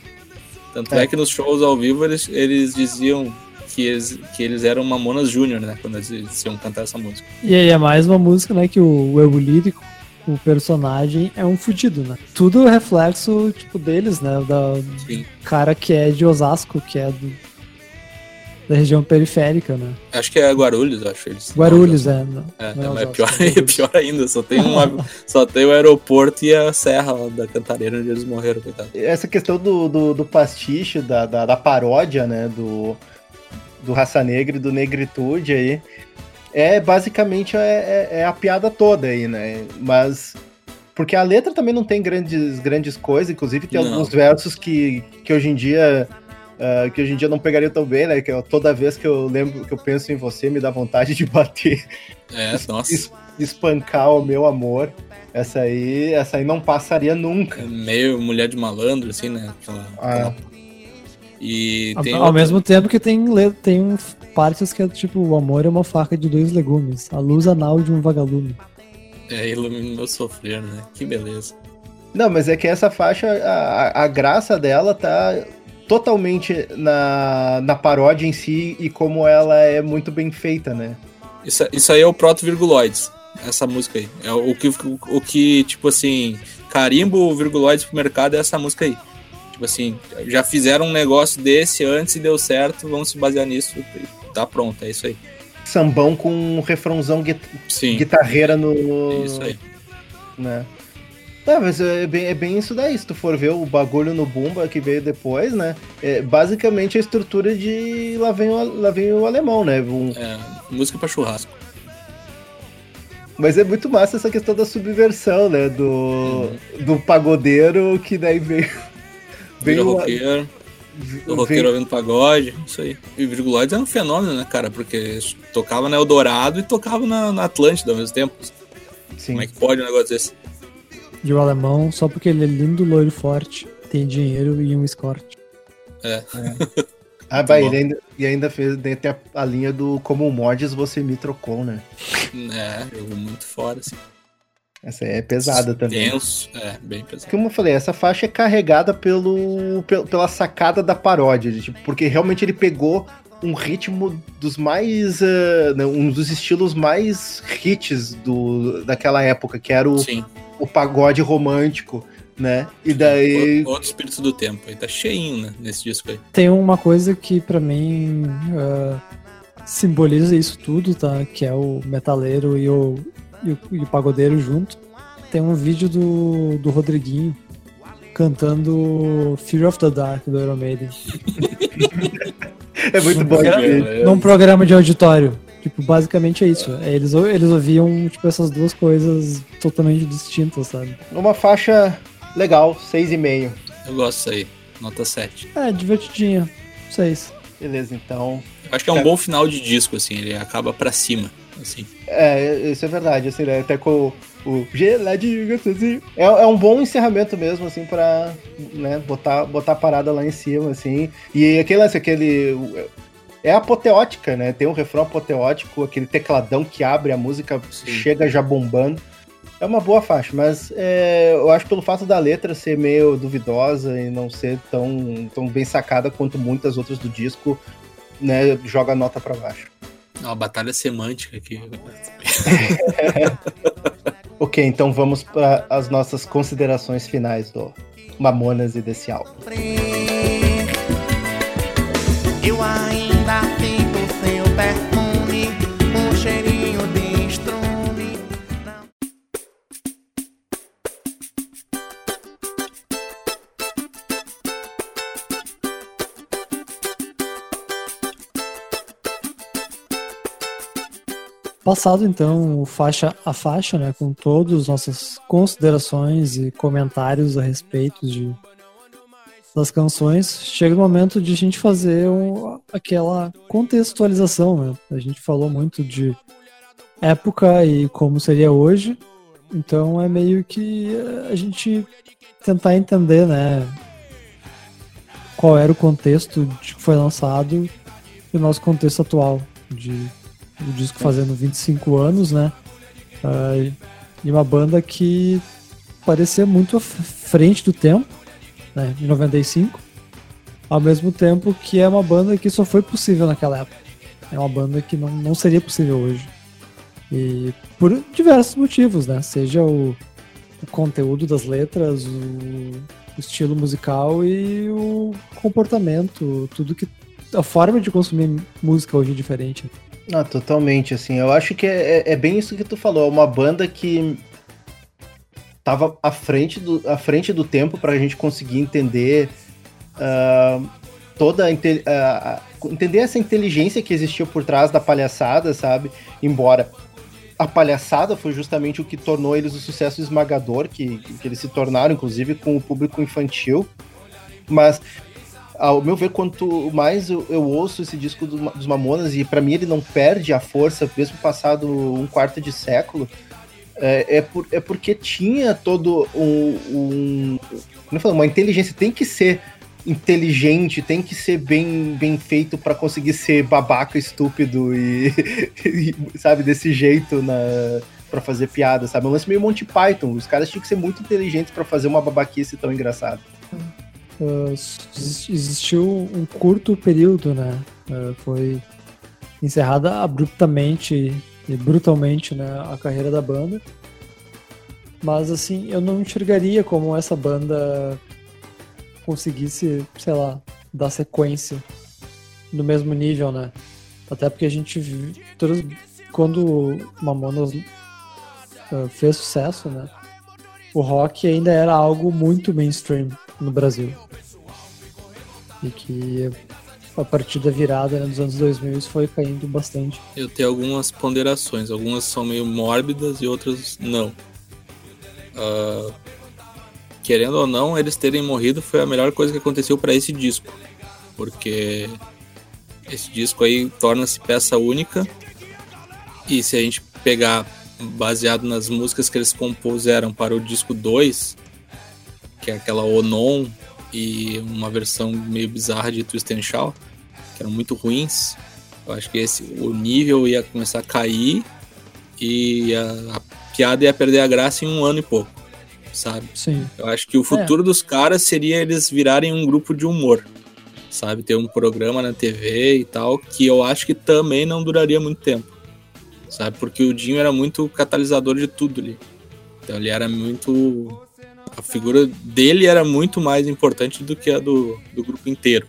Tanto é, É. que nos shows ao vivo eles, eles diziam que eles, que eles eram Mamonas Júnior, né? Quando eles, iam cantar essa música. E aí é mais uma música, né, que o, o lírico, o personagem é um fudido, né? Tudo reflexo, tipo, deles, né? Da Sim. cara que é de Osasco, que é do- da região periférica, né? Acho que é Guarulhos, acho. Eles, Guarulhos, é. Não, É, não é mas é pior, é é pior ainda, só tem, um, só tem o aeroporto e a serra lá da Cantareira onde eles morreram, coitado. Essa questão do, do, do pastiche, da, da, da paródia, né, do, do Raça Negra e do Negritude aí, é basicamente é, é- é a piada toda aí, né? Mas. Porque a letra também não tem grandes, grandes coisas, inclusive tem Não. alguns versos que, que hoje em dia. ah, que hoje em dia não pegaria tão bem, né? Que eu- toda vez que eu lembro, que eu penso em você, me dá vontade de bater, É, nossa, es- espancar o meu amor. Essa aí, essa aí não passaria nunca. é meio mulher de malandro, assim, né? Aquela, Ah. aquela- E Ao- tem Ao outra- mesmo tempo que tem, tem partes que é tipo, o amor é uma faca de dois legumes, a luz anal de um vagalume. É, ilumina meu sofrer, né? Que beleza. Não, mas é que essa faixa, a, a- graça dela tá totalmente na, na paródia em si e como ela é muito bem feita, né? Isso, isso aí é o proto-virguloides, essa música aí. É o que, o, o que, tipo assim, carimbo o virguloides pro mercado é essa música aí. Tipo assim, já fizeram um negócio desse antes e deu certo, vamos se basear nisso e tá pronto, é isso aí. Sambão com um refrãozão Sim, guitarreira no. é isso aí. Né? É, mas é bem, é bem isso daí. Se tu for ver o bagulho no Bumba que veio depois, né? É basicamente a estrutura de Lá vem o, lá vem o alemão, né? Um- É, música pra churrasco. Mas é muito massa essa questão da subversão, né? Do, do pagodeiro que daí veio. Veio roqueiro, o roqueiro ouvindo pagode, isso aí. E virguloides é um fenômeno, né, cara? Porque tocava na Eldorado e tocava na, na Atlântida ao mesmo tempo. Sim. Como é que pode um negócio desse? E o alemão, só porque ele é lindo, loiro forte, tem dinheiro e um escorte. Ah, bah, ele ainda, e ainda fez tem a, a linha do Como mods você me trocou, né? É, jogo muito fora, assim. Essa aí é pesada também. Tenso, é, bem pesado. Como eu falei, essa faixa é carregada pelo, pel- pela sacada da paródia, tipo, porque realmente ele pegou um ritmo dos mais. né, um dos estilos mais hits do, daquela época, que era o, Sim. o pagode romântico, né? E daí. Outro, outro espírito do tempo. Aí tá cheinho, né, nesse disco aí. Tem uma coisa que pra mim ah, simboliza isso tudo, tá? Que é o metaleiro e o, e o, e o pagodeiro junto. Tem um vídeo do, do Rodriguinho cantando Fear of the Dark do Iron Maiden. É muito bom. É, Num programa de auditório. Tipo, basicamente é isso. É, Eles, eles ouviam tipo, essas duas coisas totalmente distintas, sabe? Uma faixa legal, 6,5. Eu gosto disso aí. Nota 7. É, divertidinha. Seis. Beleza, então. Eu acho que é um É. bom final de disco, assim. Ele acaba pra cima, assim. É, isso é verdade, assim, né? Até com o, geladinho, gostosinho. É, é um bom encerramento mesmo, assim, pra né, botar, botar a parada lá em cima, assim. E aquele lance, aquele. É apoteótica, né? Tem um refrão apoteótico, aquele tecladão que abre a música, Sim. chega já bombando. É uma boa faixa, mas é, eu acho pelo fato da letra ser meio duvidosa e não ser tão, tão bem sacada quanto muitas outras do disco, né, joga a nota pra baixo. Uma batalha semântica aqui. Ok, então vamos para as nossas considerações finais do Mamonas e desse álbum. Eu ainda fico sem o Passado então faixa a faixa, né, com todas as nossas considerações e comentários a respeito de das canções, chega o momento de a gente fazer um, aquela contextualização, né? A gente falou muito de época e como seria hoje, então é meio que a gente tentar entender, né? Qual era o contexto de que foi lançado e o nosso contexto atual de o disco fazendo 25 anos, né? Uh, e uma banda que parecia muito à frente do tempo, né? Em 95. Ao mesmo tempo que é uma banda que só foi possível naquela época. É uma banda que não, não seria possível hoje. E por diversos motivos, né? Seja o, o conteúdo das letras, o estilo musical e o comportamento, tudo que. A forma de consumir música hoje é diferente. Ah, totalmente, assim. Eu acho que é, é, é bem isso que tu falou. É uma banda que tava à frente do, à frente do tempo para a gente conseguir entender uh, toda uh, entender essa inteligência que existia por trás da palhaçada, sabe? Embora a palhaçada foi justamente o que tornou eles o sucesso esmagador que, que eles se tornaram, inclusive com o público infantil. Mas ao meu ver, quanto mais eu, eu ouço esse disco do, dos Mamonas, e para mim ele não perde a força, mesmo passado um quarto de século, é, é, por, é porque tinha todo um. um como eu falo, uma inteligência. Tem que ser inteligente, tem que ser bem, bem feito para conseguir ser babaca, estúpido e, e sabe, desse jeito na para fazer piada, sabe? É um lance meio Monty Python. Os caras tinham que ser muito inteligentes para fazer uma babaquice tão engraçada. Uh, existiu um curto período, né? Uh, foi encerrada abruptamente e brutalmente né, a carreira da banda. Mas assim, eu não enxergaria como essa banda conseguisse, sei lá, dar sequência no mesmo nível, né? Até porque a gente viu, quando Mamonas uh, fez sucesso, né? O rock ainda era algo muito mainstream no Brasil. E que a partir da virada né, dos anos 2000 isso foi caindo bastante. Eu tenho algumas ponderações, algumas são meio mórbidas e outras não. Uh, querendo ou não, eles terem morrido foi a melhor coisa que aconteceu para esse disco, porque esse disco aí torna-se peça única e se a gente pegar baseado nas músicas que eles compuseram para o disco 2, que é aquela Onon e uma versão meio bizarra de Twist and Shout, que eram muito ruins. Eu acho que esse, o nível ia começar a cair e a, a piada ia perder a graça em um ano e pouco, sabe? Sim. Eu acho que o futuro é. dos caras seria eles virarem um grupo de humor, sabe? Ter um programa na TV e tal, que eu acho que também não duraria muito tempo, sabe? Porque o Dinho era muito catalisador de tudo ali. Então ele era muito a figura dele era muito mais importante do que a do, do grupo inteiro,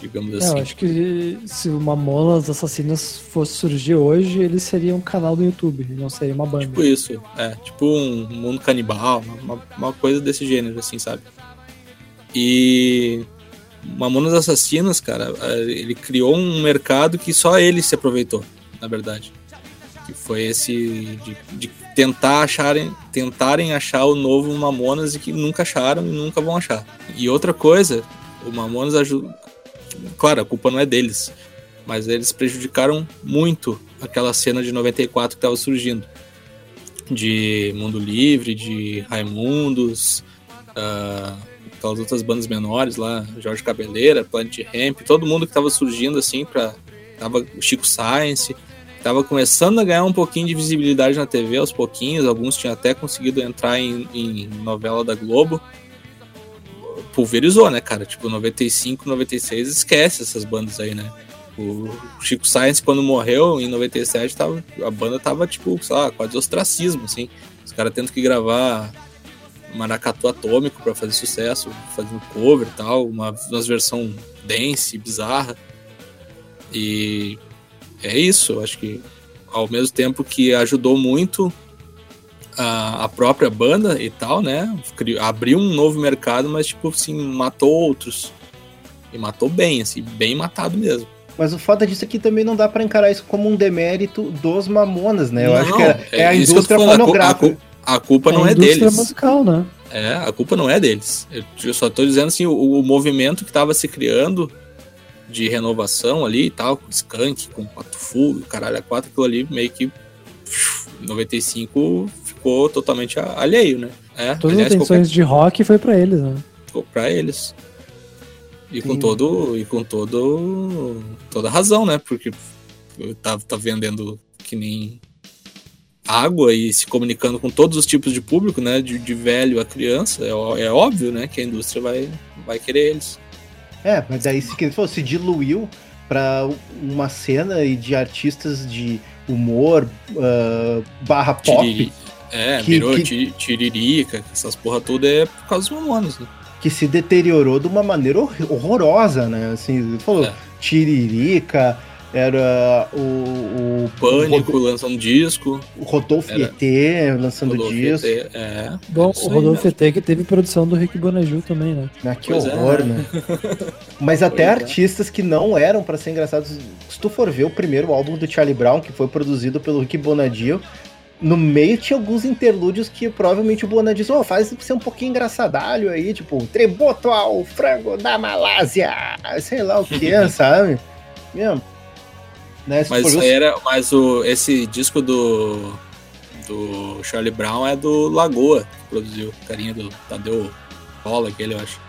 digamos assim. eu acho que se o Mamonas Assassinas fosse surgir hoje, ele seria um canal do YouTube, não seria uma banda. Tipo isso, é, tipo um mundo canibal, uma, uma coisa desse gênero, assim, sabe? E Mamonas Assassinas, cara, ele criou um mercado que só ele se aproveitou, na verdade. Que foi esse de, de tentar acharem, tentarem achar o novo Mamonas e que nunca acharam e nunca vão achar. E outra coisa, o Mamonas ajuda. Claro, a culpa não é deles, mas eles prejudicaram muito aquela cena de 94 que estava surgindo. De Mundo Livre, de Raimundos, uh, aquelas outras bandas menores lá, Jorge Cabeleira, Planet Ramp, todo mundo que estava surgindo assim para tava Chico Science, Tava começando a ganhar um pouquinho de visibilidade na TV aos pouquinhos, alguns tinham até conseguido entrar em, em novela da Globo. Pulverizou, né, cara? Tipo, 95, 96, esquece essas bandas aí, né? O Chico Science, quando morreu em 97, tava, a banda tava, tipo, sei lá, quase ostracismo, assim. Os caras tendo que gravar Maracatu Atômico para fazer sucesso, fazendo cover e tal, uma, uma versão dance, bizarra. E é isso. Eu acho que ao mesmo tempo que ajudou muito a, a própria banda e tal, né? Abriu um novo mercado, mas tipo assim, matou outros. E matou bem, assim, bem matado mesmo. Mas o foda disso aqui também não dá para encarar isso como um demérito dos mamonas, né? Eu não, acho que é, é a indústria pornográfica. A, culpa é não é deles. musical, né? É, a culpa não é deles. Eu, eu só tô dizendo assim, o, o movimento que tava se criando de renovação ali e tal, com Skank, com Pato Fu, caralho, a 4, aquilo ali meio que em 95 ficou totalmente alheio, né? É, Todas aliás, as atenções de rock foi pra eles, né? ficou pra eles. E com todo e com todo toda razão, né? Porque tá, tá vendendo que nem água e se comunicando com todos os tipos de público, né? De, de velho a criança, é, é óbvio, né? Que a indústria vai, vai querer eles. É, mas daí se, que falou, se diluiu pra uma cena e de artistas de humor ah, barra pop Tiriri- é, Que- virou que- ti- tiririca, essas porra toda é por causa dos mamonas, né? que se deteriorou de uma maneira hor- horrorosa, né? Assim, falou É. Tiririca, era o, o Pânico lançando disco, o Rodolfo Era. ET lançando Rodolfo disco. ET, é. Bom, o Rodolfo? ET que teve produção do Rick Bonaju também, né? Ah, que Pois é, horror, né? né? Mas até Pois é. artistas que não eram pra ser engraçados. Se tu for ver o primeiro álbum do Charlie Brown, que foi produzido pelo Rick Bonadio, no meio tinha alguns interlúdios que provavelmente o Bonadio disse, oh, faz ser um pouquinho engraçadalho aí, tipo, tributo ao frango da Malásia, sei lá o que, sabe? Meu, né, Mas isso os- era. Mas o, esse disco do. Do Charlie Brown é do Lagoa, que produziu. O carinha do Tadeu Rola, aquele, eu acho.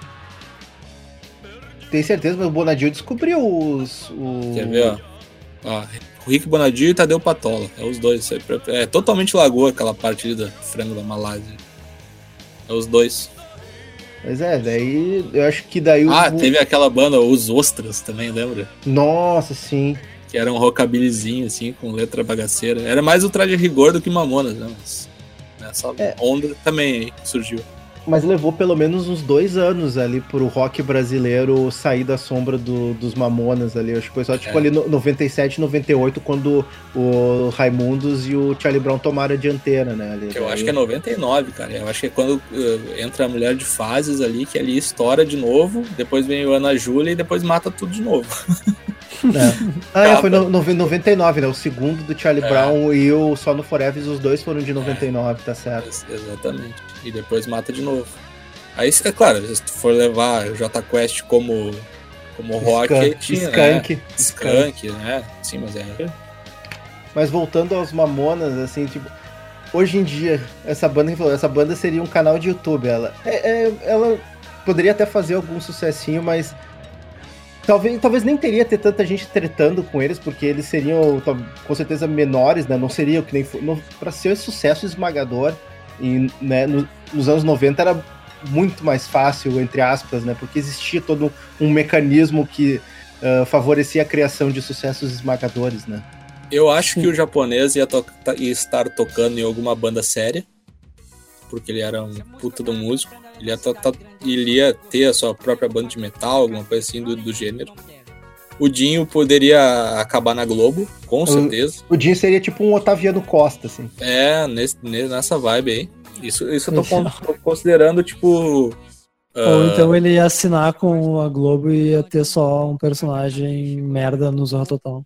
tem certeza, mas o Bonadio descobriu os... o- Quer ver, ó? ó o Rick Bonadio e Tadeu Patola. É os dois. É, é totalmente Lagoa, aquela do frango da Malásia. É os dois. Mas é, daí eu acho que daí o... Ah, teve aquela banda, Os Ostras, também, lembra? Nossa, sim. Que era um rockabilizinho, assim, com letra bagaceira. Era mais o traje rigor do que Mamonas, né? Mas essa É. onda também aí surgiu. Mas levou pelo menos uns dois anos ali pro rock brasileiro sair da sombra do- dos Mamonas ali. Acho que foi só tipo É. ali no 97, 98, quando o Raimundos e o Charlie Brown tomaram a dianteira, né? Ali, eu Daí- acho que é 99, cara. Eu acho que é quando eh, entra a mulher de fases ali, que ali estoura de novo, depois vem o Ana Júlia e depois mata tudo de novo. Ah, é, foi no, no 99, né? O segundo do Charlie É. Brown e o Só no Forever, os dois foram de 99, tá certo. Ex- Exatamente. E depois mata de novo. Aí, é claro, se tu for levar o J Quest como, como rock, Skunk, aí tinha, Skunk, né? Skunk, né? Sim, mas é. Mas voltando aos Mamonas, assim, tipo, hoje em dia, essa banda essa banda seria um canal de YouTube. Ela, é- é- ela poderia até fazer algum sucessinho, mas talvez, talvez nem teria ter tanta gente tretando com eles, porque eles seriam com certeza menores, né? Não seria o que nem Pra ser um sucesso esmagador, e, né, no- nos anos 90 era muito mais fácil, entre aspas, né? Porque existia todo um mecanismo que ah, favorecia a criação de sucessos esmagadores, né? Eu acho que o japonês ia, to- ta- ia estar tocando em alguma banda séria, porque ele era um puta de um músico. Ele ia, ta- ta- ele ia ter a sua própria banda de metal, alguma coisa assim do, do gênero. O Dinho poderia acabar na Globo, com certeza. O Dinho seria tipo um Otaviano Costa, assim. É, nesse, ne- nessa vibe aí. Isso, isso eu tô, con- tô considerando, tipo. Ou ah, então ele ia assinar com a Globo e ia ter só um personagem merda no Zorra Total.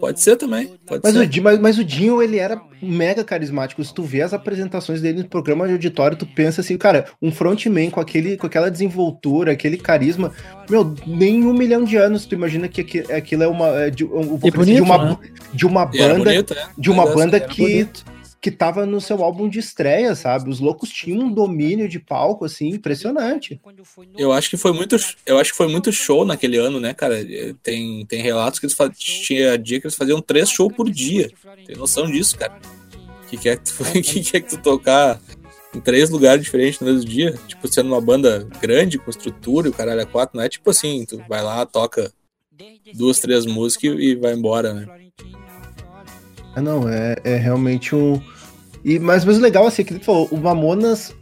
Pode ser também. Pode Mas ser. o, Di- mas, mas o Dinho, ele era mega carismático. Se tu vê as apresentações dele no programa de auditório, tu pensa assim, cara, um frontman com, aquele, com aquela desenvoltura, aquele carisma. Meu, nem um milhão de anos tu imagina que aqui- aquilo é uma. é de, um vocalista bonito, de uma, né? de uma banda. bonito, é. de uma banda era que, bonito. Que tava no seu álbum de estreia, sabe? Os loucos tinham um domínio de palco, assim, impressionante. Eu acho que foi muito, eu acho que foi muito show naquele ano, né, cara? Tem, tem relatos que eles tinha dia que eles faziam três shows por dia. Tem noção disso, cara? Que que é que tu, que que é que tu tocar em três lugares diferentes no mesmo dia? Tipo, sendo uma banda grande, com estrutura e o caralho a quatro, não é tipo assim, tu vai lá, toca duas, três músicas e vai embora, né? Ah, não, é, é realmente um. E, mas, mas o legal, assim, que ele falou, o Mamonas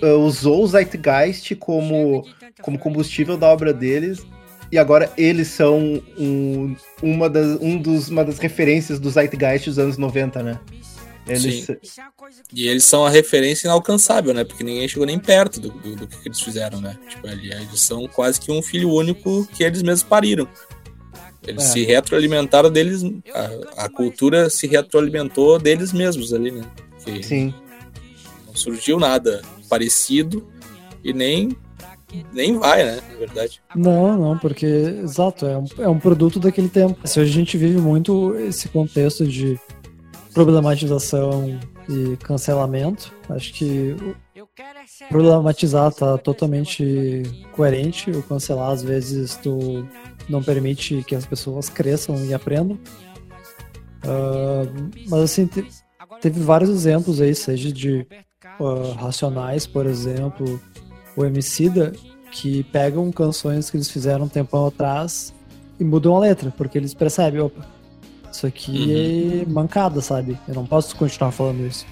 ah, usou o Zeitgeist como, como combustível da obra deles, e agora eles são um, uma, das, um dos, uma das referências do Zeitgeist dos anos 90, né? Eles, Sim. E eles são a referência inalcançável, né? Porque ninguém chegou nem perto do, do, do que eles fizeram, né? Tipo, ali, eles são quase que um filho único que eles mesmos pariram. Eles É. se retroalimentaram deles, a, a cultura se retroalimentou deles mesmos ali, né? Que Sim. não surgiu nada parecido e nem nem vai, né? Na verdade. Não, não, porque, exato, é um, é um produto daquele tempo. Se hoje a gente vive muito esse contexto de problematização e cancelamento, acho que problematizar tá totalmente coerente, o cancelar às vezes tu não permite que as pessoas cresçam e aprendam. Uh, mas assim, te, teve vários exemplos aí, seja de uh, Racionais, por exemplo, o Emicida, que pegam canções que eles fizeram um tempão atrás e mudam a letra, porque eles percebem, opa, isso aqui uhum. é mancada, sabe? Eu não posso continuar falando isso.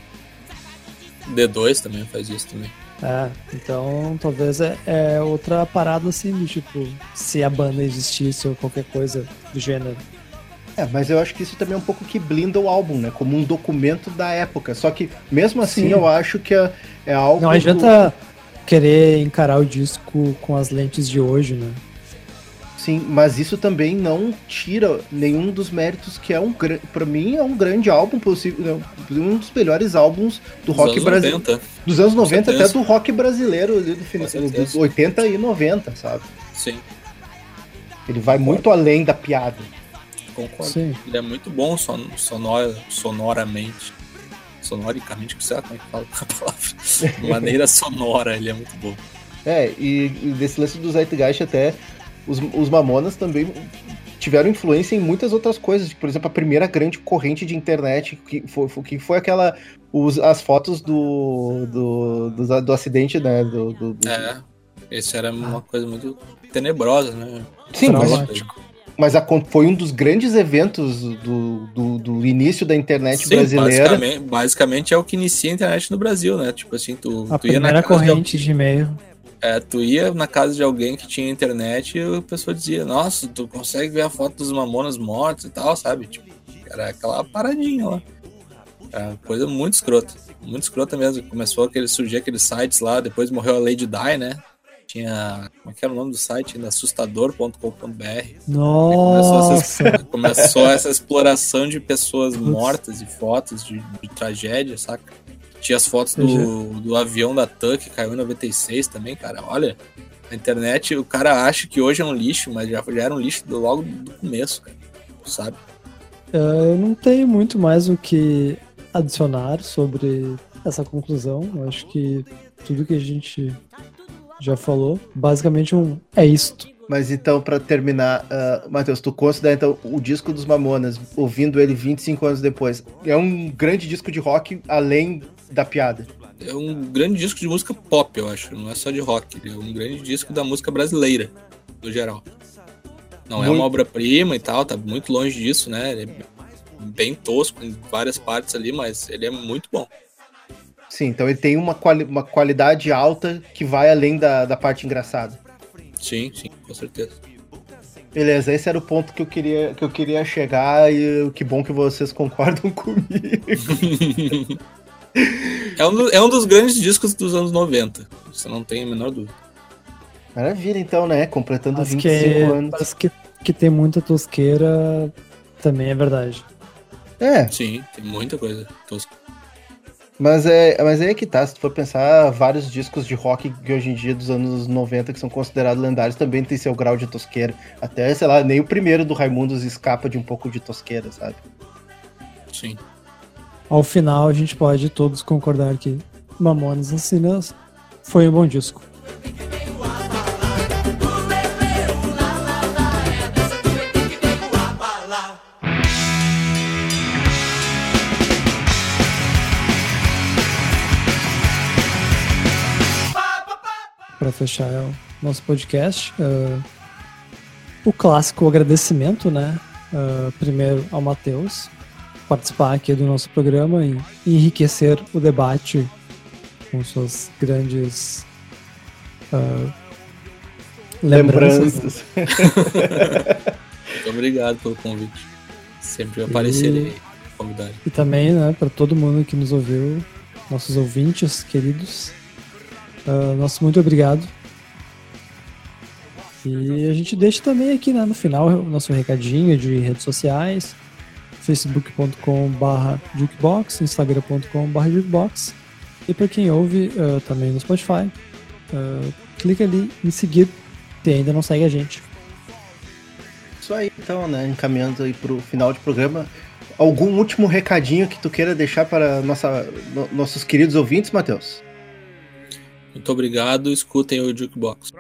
D2 também faz isso também. É, então talvez é, é, outra parada assim, do tipo, se a banda existisse ou qualquer coisa do gênero. É, mas eu acho que isso também é um pouco que blinda o álbum, né? Como um documento da época. Só que, mesmo assim, Sim. eu acho que é, é algo. Não adianta do... querer encarar o disco com as lentes de hoje, né? Sim, mas isso também não tira nenhum dos méritos que é um para mim é um grande álbum possível, um dos melhores álbuns do rock brasileiro. Dos anos 90 até do rock brasileiro ali do final dos 80 e 90, sabe? Sim. Ele vai muito além da piada. Concordo. Sim. Ele é muito bom son sonora, sonoramente. Sonoricamente, sei como é que fala a palavra. De maneira sonora, ele é muito bom. É, e, e desse lance do Zeitgeist até os, os Mamonas também tiveram influência em muitas outras coisas. Por exemplo, a primeira grande corrente de internet, que foi, que foi aquela. Os, as fotos do, do, do, do acidente, né? Do, do, do... É, esse era uma coisa muito tenebrosa, né? Sim, mas, mas a, foi um dos grandes eventos do, do, do início da internet Sim, brasileira. Basicamente, basicamente, é o que inicia a internet no Brasil, né? Tipo assim, tu, a tu ia na corrente de, de e-mail. É, tu ia na casa de alguém que tinha internet e a pessoa dizia, nossa, tu consegue ver a foto dos mamonas mortos e tal, sabe? Tipo, era aquela paradinha lá. Era coisa muito escrota. Muito escrota mesmo. Começou aquele, surgir aqueles sites lá, depois morreu a Lady Di, né? Tinha. Como é que era o nome do site? Assustador.com.br. Nossa! Começou essa, começou essa exploração de pessoas mortas e fotos de, de tragédia, saca? Tinha as fotos do, do avião da TAM que caiu em 96 também, cara. Olha, na internet o cara acha que hoje é um lixo, mas já, já era um lixo logo do começo, cara. Sabe? É, eu não tenho muito mais o que adicionar sobre essa conclusão. Eu acho que tudo que a gente já falou, basicamente um é isto. Mas então, para terminar, uh, Matheus, tu considera então o disco dos Mamonas, ouvindo ele 25 anos depois, é um grande disco de rock além da piada. É um grande disco de música pop, eu acho. Não é só de rock. Ele é um grande disco da música brasileira, no geral. Não muito... é uma obra-prima e tal, tá muito longe disso, né? Ele é bem tosco em várias partes ali, mas ele é muito bom. Sim, então ele tem uma, quali uma qualidade alta que vai além da, da parte engraçada. Sim, sim, com certeza. Beleza, esse era o ponto que eu queria, que eu queria chegar e que bom que vocês concordam comigo. É um, é um dos grandes discos dos anos 90. Você não tem a menor dúvida. Maravilha, então, né? Completando Mas 25 que, anos. Mas que, que tem muita tosqueira também é verdade. É. Sim, tem muita coisa tosca. Mas é, mas é que tá, se tu for pensar, vários discos de rock que hoje em dia, dos anos 90, que são considerados lendários, também tem seu grau de tosqueira. Até, sei lá, nem o primeiro do Raimundos escapa de um pouco de tosqueira, sabe? Sim ao final a gente pode todos concordar que Mamonas Assassinas foi um bom disco. Para fechar o nosso podcast, uh, o clássico agradecimento, né? Uh, primeiro ao Matheus participar aqui do nosso programa e enriquecer o debate com suas grandes uh, lembranças. Muito obrigado pelo convite. Sempre aparecerei convidado. E também, né, para todo mundo que nos ouviu, nossos ouvintes queridos, uh, nosso muito obrigado. E a gente deixa também aqui né, no final o nosso recadinho de redes sociais facebook.com.br jukebox, instagram.com.br jukebox E para quem ouve uh, também no Spotify, uh, clica ali em seguir se ainda não segue a gente. Isso aí, então, né? Encaminhando aí pro final de programa. Algum último recadinho que tu queira deixar para nossa, no, nossos queridos ouvintes, Matheus? Muito obrigado, escutem o Jukebox.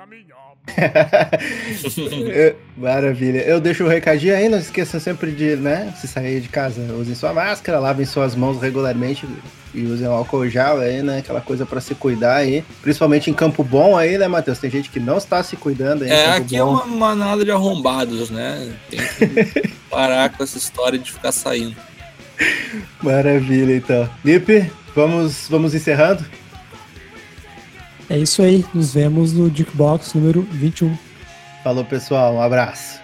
Maravilha. Eu deixo o recadinho aí, não esqueça sempre de, né, se sair de casa, usem sua máscara, lavem suas mãos regularmente e usem o álcool gel aí, né, aquela coisa para se cuidar aí, principalmente em Campo Bom aí, né, Matheus? Tem gente que não está se cuidando aí. É, aqui é Bom. é uma manada de arrombados, né? Tem que parar com essa história de ficar saindo. Maravilha, então. Lipe, vamos, vamos encerrando? É isso aí, nos vemos no Jukebox número 21. Falou, pessoal, um abraço.